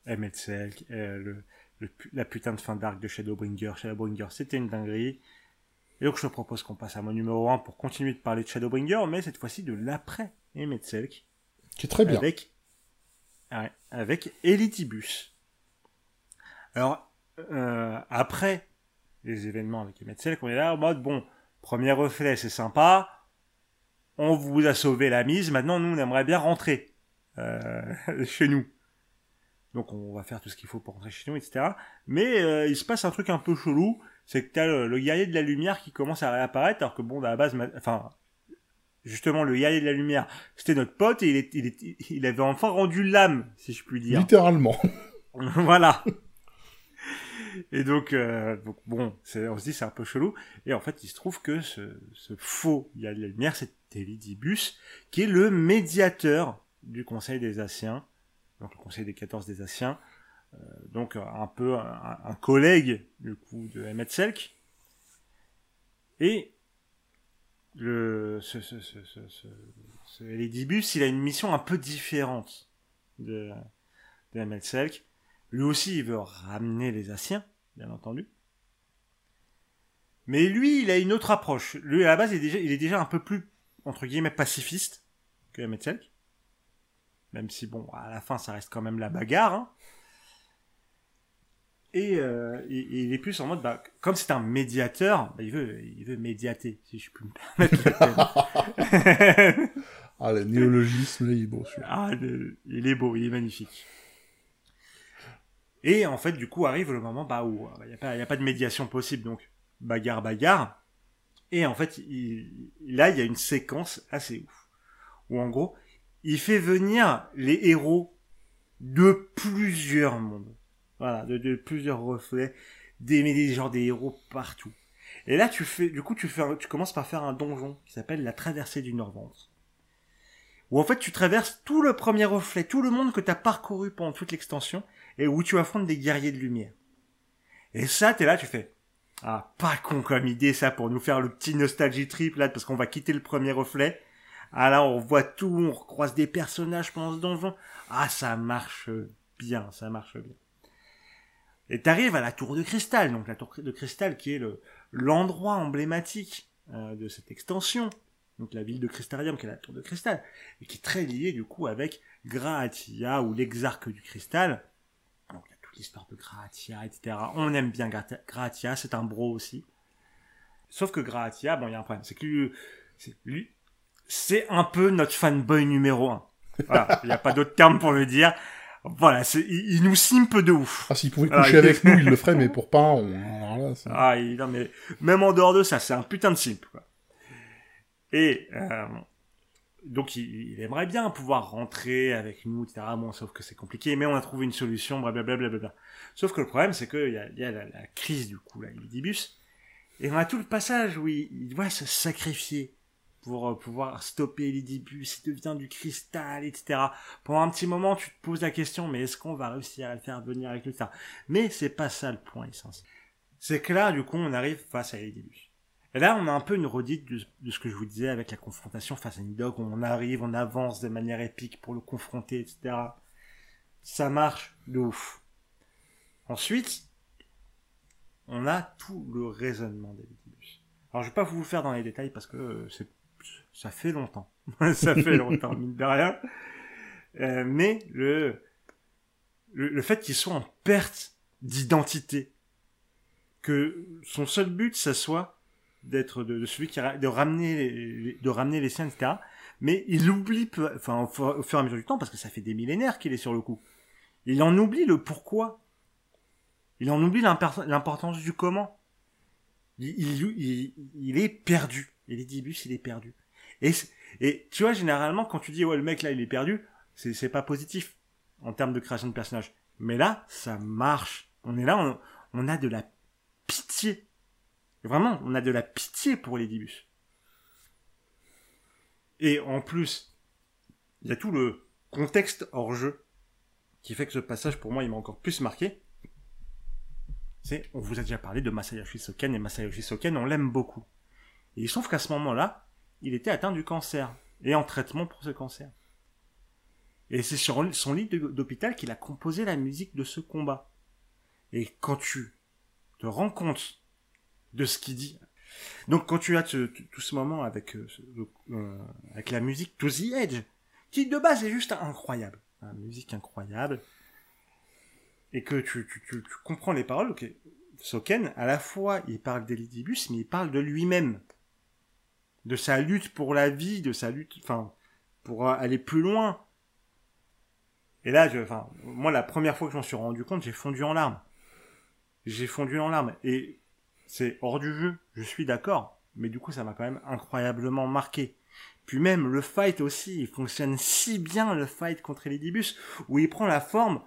MLCL, euh, le, la putain de fin d'arc de Shadowbringer. Shadowbringer, c'était une dinguerie. Et donc je te propose qu'on passe à mon numéro 1 pour continuer de parler de Shadowbringer, mais cette fois-ci de l'après Emetzelk. Qui est très bien. Avec, ouais, avec Elitibus. Alors, euh, après les événements avec Emetzelk, on est là en mode, bon, premier reflet, c'est sympa, on vous a sauvé la mise, maintenant nous on aimerait bien rentrer euh, <laughs> chez nous. Donc on va faire tout ce qu'il faut pour rentrer chez nous, etc. Mais euh, il se passe un truc un peu chelou, c'est que t'as le, le guerrier de la lumière qui commence à réapparaître, alors que bon, à la base, enfin, justement, le guerrier de la lumière, c'était notre pote et il, est, il, il avait enfin rendu l'âme, si je puis dire. Littéralement. <laughs> voilà. Et donc, euh, bon, on se dit c'est un peu chelou. Et en fait, il se trouve que ce, faux guerrier de la lumière, c'est Elidibus, qui est le médiateur du Conseil des Asiens, donc le Conseil des 14 des Asiens, euh, donc un peu un, collègue du coup de Emmett Selk. Et le ce, ce, il a une mission un peu différente de, de. Lui aussi, il veut ramener les Asiens, bien entendu. Mais lui, il a une autre approche. Lui, à la base, il est déjà, il est déjà un peu plus, entre guillemets, pacifiste que Emmett Selk. Même si, bon, à la fin, ça reste quand même la bagarre. Hein. Et, euh, il est plus en mode, bah, comme c'est un médiateur, bah, il veut, il veut médiater, si je puis me permettre. <laughs> ah, le néologisme, là, il est beau. Ah, il est beau, il est magnifique. Et en fait, du coup, arrive le moment bah, où il bah, n'y a, a, pas de médiation possible, donc bagarre, bagarre. Et en fait, là, il y a une séquence assez ouf. Où en gros, il fait venir les héros de plusieurs mondes. Voilà, de, plusieurs reflets, des, des genre des héros partout. Et là, tu fais, du coup, tu commences par faire un donjon qui s'appelle la traversée du Nord-Vente. Où en fait, tu traverses tout le premier reflet, tout le monde que tu as parcouru pendant toute l'extension, et où tu affrontes des guerriers de lumière. Et ça, t'es là, tu fais, ah, pas con comme idée, ça, pour nous faire le petit nostalgie trip, là, parce qu'on va quitter le premier reflet. Ah là, on voit tout, on recroise des personnages pendant ce donjon. Ah, ça marche bien, ça marche bien. Et t'arrives à la tour de cristal, donc la tour de cristal qui est le l'endroit emblématique euh, de cette extension, donc la ville de Crystalium qui est la tour de cristal, et qui est très liée du coup avec Graatia ou l'exarque du cristal. Donc il y a toute l'histoire de Graatia, etc. On aime bien Graatia, c'est un bro aussi. Sauf que Gratia, bon, il y a un problème. C'est que lui, c'est, lui, c'est un peu notre fanboy numéro un. Voilà. Il n'y a pas d'autre terme pour le dire. Voilà, c'est, il, nous simpe de ouf. Ah, s'il pouvait coucher avec nous, il le ferait, mais pour pas, on... Voilà, ah, il, non, mais même en dehors de ça, c'est un putain de simp, quoi. Et, euh, donc il, aimerait bien pouvoir rentrer avec nous, etc. Bon, sauf que c'est compliqué, mais on a trouvé une solution, blablabla. Bla, sauf que le problème, c'est qu'il y a, y a la, crise du coup, là, Dibus, et on a tout le passage où il, doit se sacrifier pour euh, pouvoir stopper l'Idibus, il devient du cristal, etc. Pendant un petit moment, tu te poses la question, mais est-ce qu'on va réussir à le faire venir avec lui, ça Mais c'est pas ça le point essentiel. C'est que là, du coup, on arrive face à l'Idibus. Et là, on a un peu une redite de, ce que je vous disais avec la confrontation face à Nidog, où on arrive, on avance de manière épique pour le confronter, etc. Ça marche de ouf. Ensuite, on a tout le raisonnement d'Elitibus. Alors, je vais pas vous le faire dans les détails parce que c'est, ça fait longtemps. <laughs> ça fait longtemps, mine de rien. Euh, mais le, le, le fait qu'il soit en perte d'identité, que son seul but, ça soit d'être de, celui qui de ramener les, de ramener les siens etc mais il oublie enfin au, fur et à mesure du temps parce que ça fait des millénaires qu'il est sur le coup. Il en oublie le pourquoi. Il en oublie l'importance du comment. Il, il, il, est perdu. Elidibus il est perdu. Et et tu vois généralement quand tu dis ouais le mec là il est perdu c'est pas positif en termes de création de personnage. Mais là ça marche. On est là on, on a de la pitié Vraiment, on a de la pitié pour les Dibus. Et en plus, il y a tout le contexte hors jeu qui fait que ce passage, pour moi, il m'a encore plus marqué. C'est, on vous a déjà parlé de Masayoshi Soken, et Masayoshi Soken, on l'aime beaucoup. Et il se trouve qu'à ce moment-là, il était atteint du cancer, et en traitement pour ce cancer. Et c'est sur son lit d'hôpital qu'il a composé la musique de ce combat. Et quand tu te rends compte de ce qu'il dit. Donc quand tu as tout ce moment avec euh, euh, avec la musique To the Edge, qui de base est juste incroyable, une musique incroyable, et que tu, tu, tu, comprends les paroles, ok, Soken, à la fois il parle d'Elidibus, mais il parle de lui-même, de sa lutte pour la vie, de sa lutte, enfin, pour aller plus loin. Et là, je, enfin, moi la première fois que j'en suis rendu compte, j'ai fondu en larmes. J'ai fondu en larmes. Et c'est hors du jeu, je suis d'accord, mais du coup ça m'a quand même incroyablement marqué. Puis même le fight aussi, il fonctionne si bien le fight contre Elidibus, où il prend la forme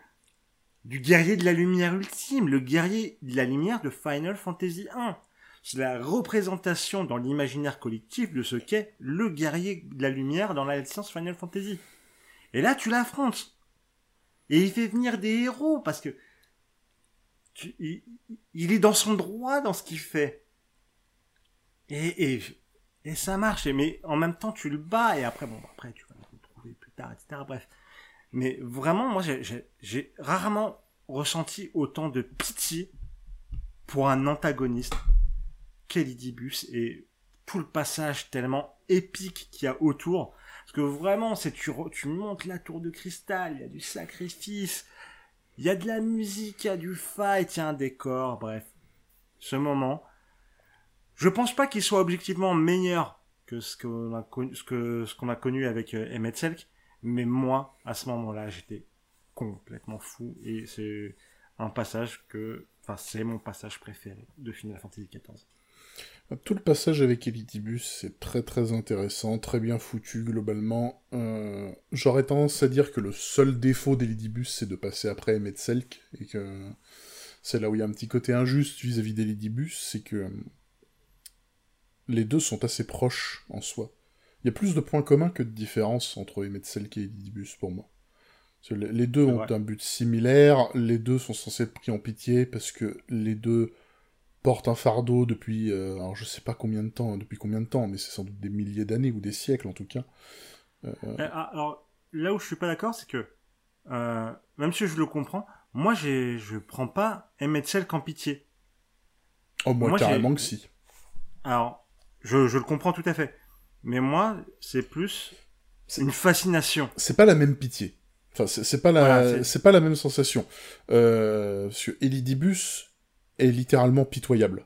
du guerrier de la lumière ultime, le guerrier de la lumière de Final Fantasy 1. C'est la représentation dans l'imaginaire collectif de ce qu'est le guerrier de la lumière dans la licence Final Fantasy. Et là, tu l'affrontes. Et il fait venir des héros, parce que il, est dans son droit dans ce qu'il fait. Et, et, et ça marche. Mais en même temps, tu le bats et après, bon, après, tu vas le retrouver plus tard, etc. Bref. Mais vraiment, moi, j'ai rarement ressenti autant de pitié pour un antagoniste qu'Elidibus et tout le passage tellement épique qu'il y a autour. Parce que vraiment, c'est tu, tu montes la tour de cristal, il y a du sacrifice, il y a de la musique, il y a du fight, il y a un décor, bref. Ce moment, je pense pas qu'il soit objectivement meilleur que ce qu'on a connu, avec euh, Emmett Selk, mais moi, à ce moment-là, j'étais complètement fou et c'est un passage que, enfin, c'est mon passage préféré de Final Fantasy XIV. Tout le passage avec Elitibus, c'est très très intéressant, très bien foutu globalement. Euh, j'aurais tendance à dire que le seul défaut d'Elitibus, c'est de passer après Metzelk, et que c'est là où il y a un petit côté injuste vis-à-vis d'Elidibus, c'est que euh, les deux sont assez proches en soi. Il y a plus de points communs que de différences entre Metzelk et Elidibus pour moi. Les deux ont un but similaire, les deux sont censés être pris en pitié parce que les deux porte un fardeau depuis, euh, alors je sais pas combien de temps, depuis combien de temps, mais c'est sans doute des milliers d'années ou des siècles en tout cas. Euh, euh, ah, alors là où je suis pas d'accord, c'est que même si je le comprends, moi je prends pas Emmett qu'en pitié. Oh moi, carrément que si. Alors je, je le comprends tout à fait, mais moi c'est plus une fascination. C'est pas la même pitié. Enfin, c'est pas la, c'est pas la même sensation. Euh, parce que Elidibus, est littéralement pitoyable.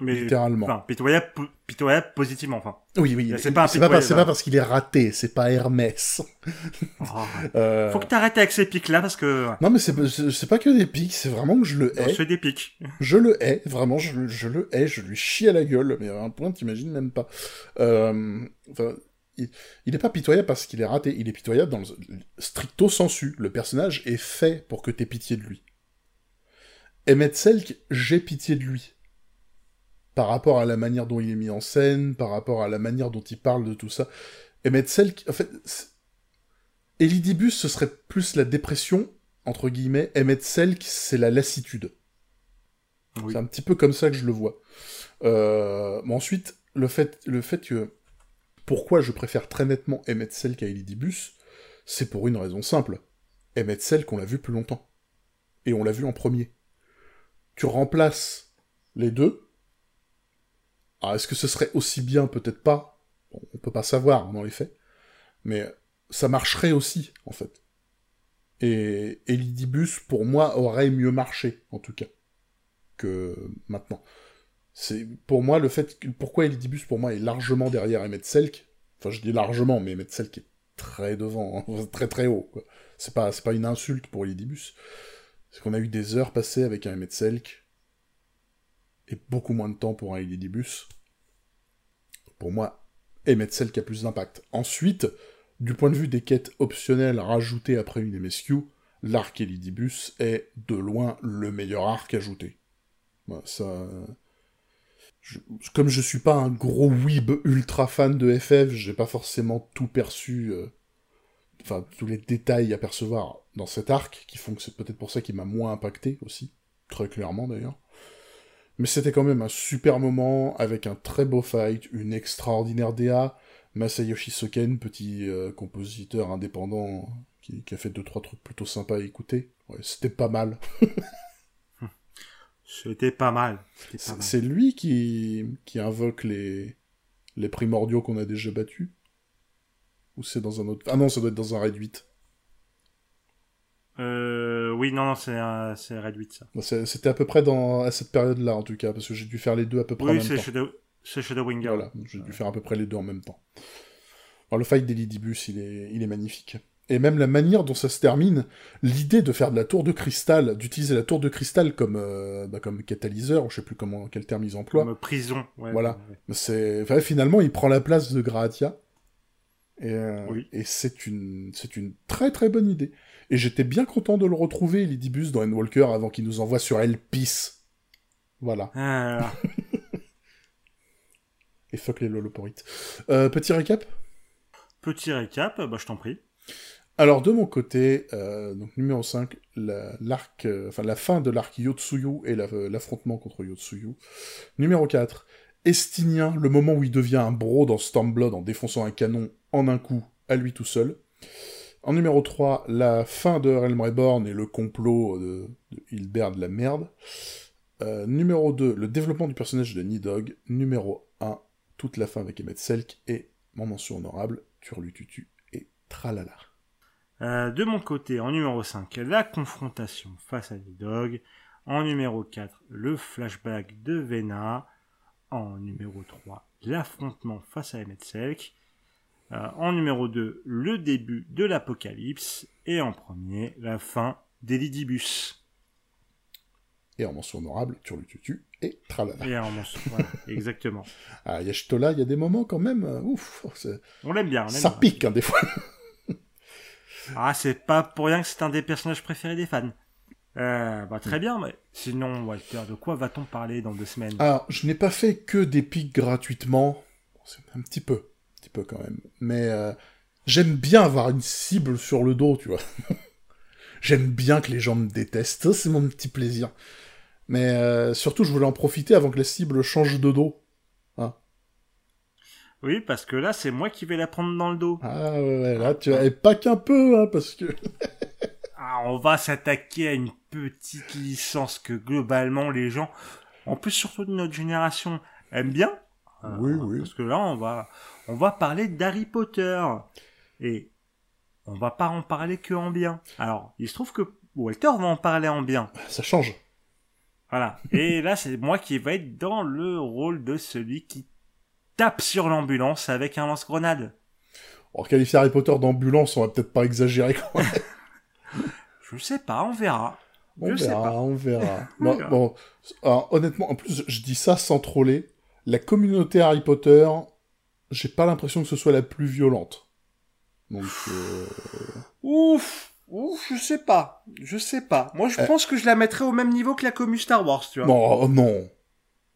Mais, littéralement. Enfin, pitoyable, pitoyable positivement, enfin. oui, oui. c'est pas pas, c'est pas hein. parce qu'il est raté, c'est pas Hermès. Oh. <laughs> Euh, Faut que t'arrêtes avec ces pics-là, parce que Non, mais c'est pas- pas que des pics, c'est vraiment que je le hais. c'est des pics. Je le hais, vraiment, je, le- je le hais, je lui chie à la gueule, mais à un point, t'imagines même pas. Euh, enfin, il, il est pas pitoyable parce qu'il est raté, il est pitoyable dans le stricto sensu. Le personnage est fait pour que t'aies pitié de lui. Emmett Selk, j'ai pitié de lui. Par rapport à la manière dont il est mis en scène, par rapport à la manière dont il parle de tout ça. Emmett Selk, en fait, Elidibus, ce serait plus la dépression, entre guillemets. Emmett Selk, c'est la lassitude. Oui. C'est un petit peu comme ça que je le vois. Euh, mais ensuite, le fait, le fait que... Pourquoi je préfère très nettement Emmett Selk à Elidibus, c'est pour une raison simple. Emmett Selk, on l'a vu plus longtemps. Et on l'a vu en premier. Tu remplaces les deux. Ah, est-ce que ce serait aussi bien? Peut-être pas. Bon, on peut pas savoir dans les faits. Mais ça marcherait aussi, en fait. Et Elidibus, pour moi, aurait mieux marché, en tout cas que maintenant. C'est pour moi le fait que pourquoi Elidibus pour moi est largement derrière Emmett Selk? Enfin, je dis largement, mais Emmett Selk est très devant, hein, <laughs> très très haut. C'est pas c'est pas une insulte pour Elidibus. C'est qu'on a eu des heures passées avec un Emmett Selk et beaucoup moins de temps pour un Elidibus. Pour moi, Emmett Selk a plus d'impact. Ensuite, du point de vue des quêtes optionnelles rajoutées après une MSQ, l'arc Elidibus est de loin le meilleur arc ajouté. Bah, ça... je- Comme je suis pas un gros weeb ultra fan de FF, j'ai pas forcément tout perçu, euh, enfin tous les détails à percevoir dans cet arc, qui font que c'est peut-être pour ça qu'il m'a moins impacté aussi, très clairement d'ailleurs. Mais c'était quand même un super moment, avec un très beau fight, une extraordinaire DA, Masayoshi Soken, petit euh, compositeur indépendant qui, qui a fait deux trois trucs plutôt sympas à écouter. Ouais, c'était pas mal. <laughs> C'était pas mal. c'est lui qui, qui invoque les, les primordiaux qu'on a déjà battus Ou c'est dans un autre... Ah non, ça doit être dans un raid 8. Euh, oui, non, non, c'est un- c'est Red 8, ça. Bon, c'est- C'était à peu près dans, à cette période-là, en tout cas, parce que j'ai dû faire les deux à peu près en Oui, même c'est temps. Shadow, c'est Shadowbringer. Voilà, j'ai dû faire à peu près les deux en même temps. Alors, le fight d'Elidibus, il est, il est magnifique. Et même la manière dont ça se termine, l'idée de faire de la tour de cristal, d'utiliser la tour de cristal comme, euh, bah, comme catalyseur, ou je sais plus comment, quel terme ils emploient, Comme prison. Ouais, Voilà. ouais, ouais. C'est enfin, finalement il prend la place de Gratia et, euh, Oui. et c'est une c'est une très très bonne idée. Et j'étais bien content de le retrouver Lidibus dans Endwalker avant qu'il nous envoie sur Elpis. Voilà. Ah. <laughs> Et fuck les loloporites. Euh, petit récap? Petit récap, bah, je t'en prie. Alors de mon côté, euh, donc numéro 5, la- l'arc, enfin la fin de l'arc Yotsuyu et la- l'affrontement contre Yotsuyu. Numéro 4, Estinien, le moment où il devient un bro dans Stormblood en défonçant un canon en un coup, à lui tout seul. En numéro 3, la fin de Realm Reborn et le complot de, Hilbert de la merde. Euh, numéro 2, le développement du personnage de Nidog. Numéro 1, toute la fin avec Emmett Selk. Et, mon mention honorable, Turlututu et Tralala. Euh, de mon côté, en numéro 5, la confrontation face à Nidog. En numéro 4, le flashback de Vena. En numéro 3, l'affrontement face à Emmett Selk. Euh, en numéro 2, le début de l'apocalypse. Et en premier, la fin d'Elidibus. Et en mention honorable, Turlututu et Tralala. Et en mention- voilà, <laughs> exactement. Ah, Yashtola, il y a des moments quand même, euh, ouf, On l'aime bien. on ça bien. pique hein, des fois. <laughs> Ah, c'est pas pour rien que c'est un des personnages préférés des fans. Euh, bah, très bien, mais sinon, Walter, de quoi va-t-on parler dans deux semaines? Alors, je n'ai pas fait que des pics gratuitement, c'est un petit peu, un petit peu quand même, mais euh, j'aime bien avoir une cible sur le dos, tu vois. <laughs> j'aime bien que les gens me détestent, c'est mon petit plaisir. Mais euh, surtout, je voulais en profiter avant que la cible change de dos. Oui, parce que là, c'est moi qui vais la prendre dans le dos. Ah ouais, ouais, là, tu vois, et pas qu'un peu, hein, parce que... <laughs> Ah, on va s'attaquer à une petite licence que globalement les gens, en plus surtout de notre génération, aiment bien. Euh, Oui, oui. Parce que là, on va, on va parler d'Harry Potter. Et on va pas en parler que en bien. Alors, il se trouve que Walter va en parler en bien. Ça change. Voilà. Et là, c'est moi qui vais être dans le rôle de celui qui tape sur l'ambulance avec un lance-grenade. Alors, qualifier Harry Potter d'ambulance, on va peut-être pas exagérer quand même. <laughs> Je sais pas, on verra. On Je sais verra, pas. on verra. <laughs> On Bon, verra. bon, alors, honnêtement, en plus, je dis ça sans troller. La communauté Harry Potter, j'ai pas l'impression que ce soit la plus violente. Donc, euh, Ouf, ouf, je sais pas, je sais pas. Moi, je Euh. pense que je la mettrais au même niveau que la commu Star Wars, tu vois. non, oh, non.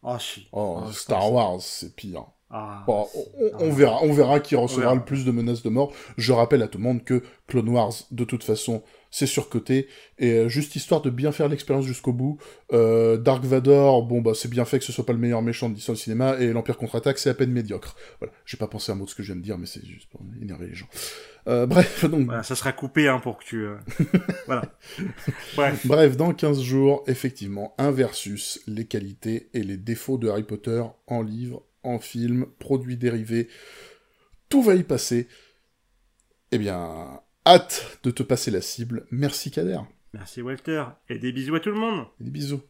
Ah si. Oh, Ah, Star. Wars, c'est pire. Ah, Bon, on, on verra, on verra qui recevra verra. le plus de menaces de mort. Je rappelle à tout le monde que Clone Wars, de toute façon, c'est surcoté. Et euh, juste histoire de bien faire l'expérience jusqu'au bout, euh, Dark Vador, bon bah c'est bien fait que ce soit pas le meilleur méchant de l'histoire du cinéma, et l'Empire contre-attaque, c'est à peine médiocre. Voilà, j'ai pas pensé à un mot de ce que je viens de dire, mais c'est juste pour énerver les gens. Euh, bref, <laughs> donc Voilà, ça sera coupé hein, pour que tu. euh, <laughs> voilà. Bref. Bref, dans 15 jours, effectivement, un versus les qualités et les défauts de Harry Potter en livre, en film, produits dérivés. Tout va y passer. Eh bien, hâte de te passer la cible. Merci Kader. Merci Walter et des bisous à tout le monde. Et des bisous.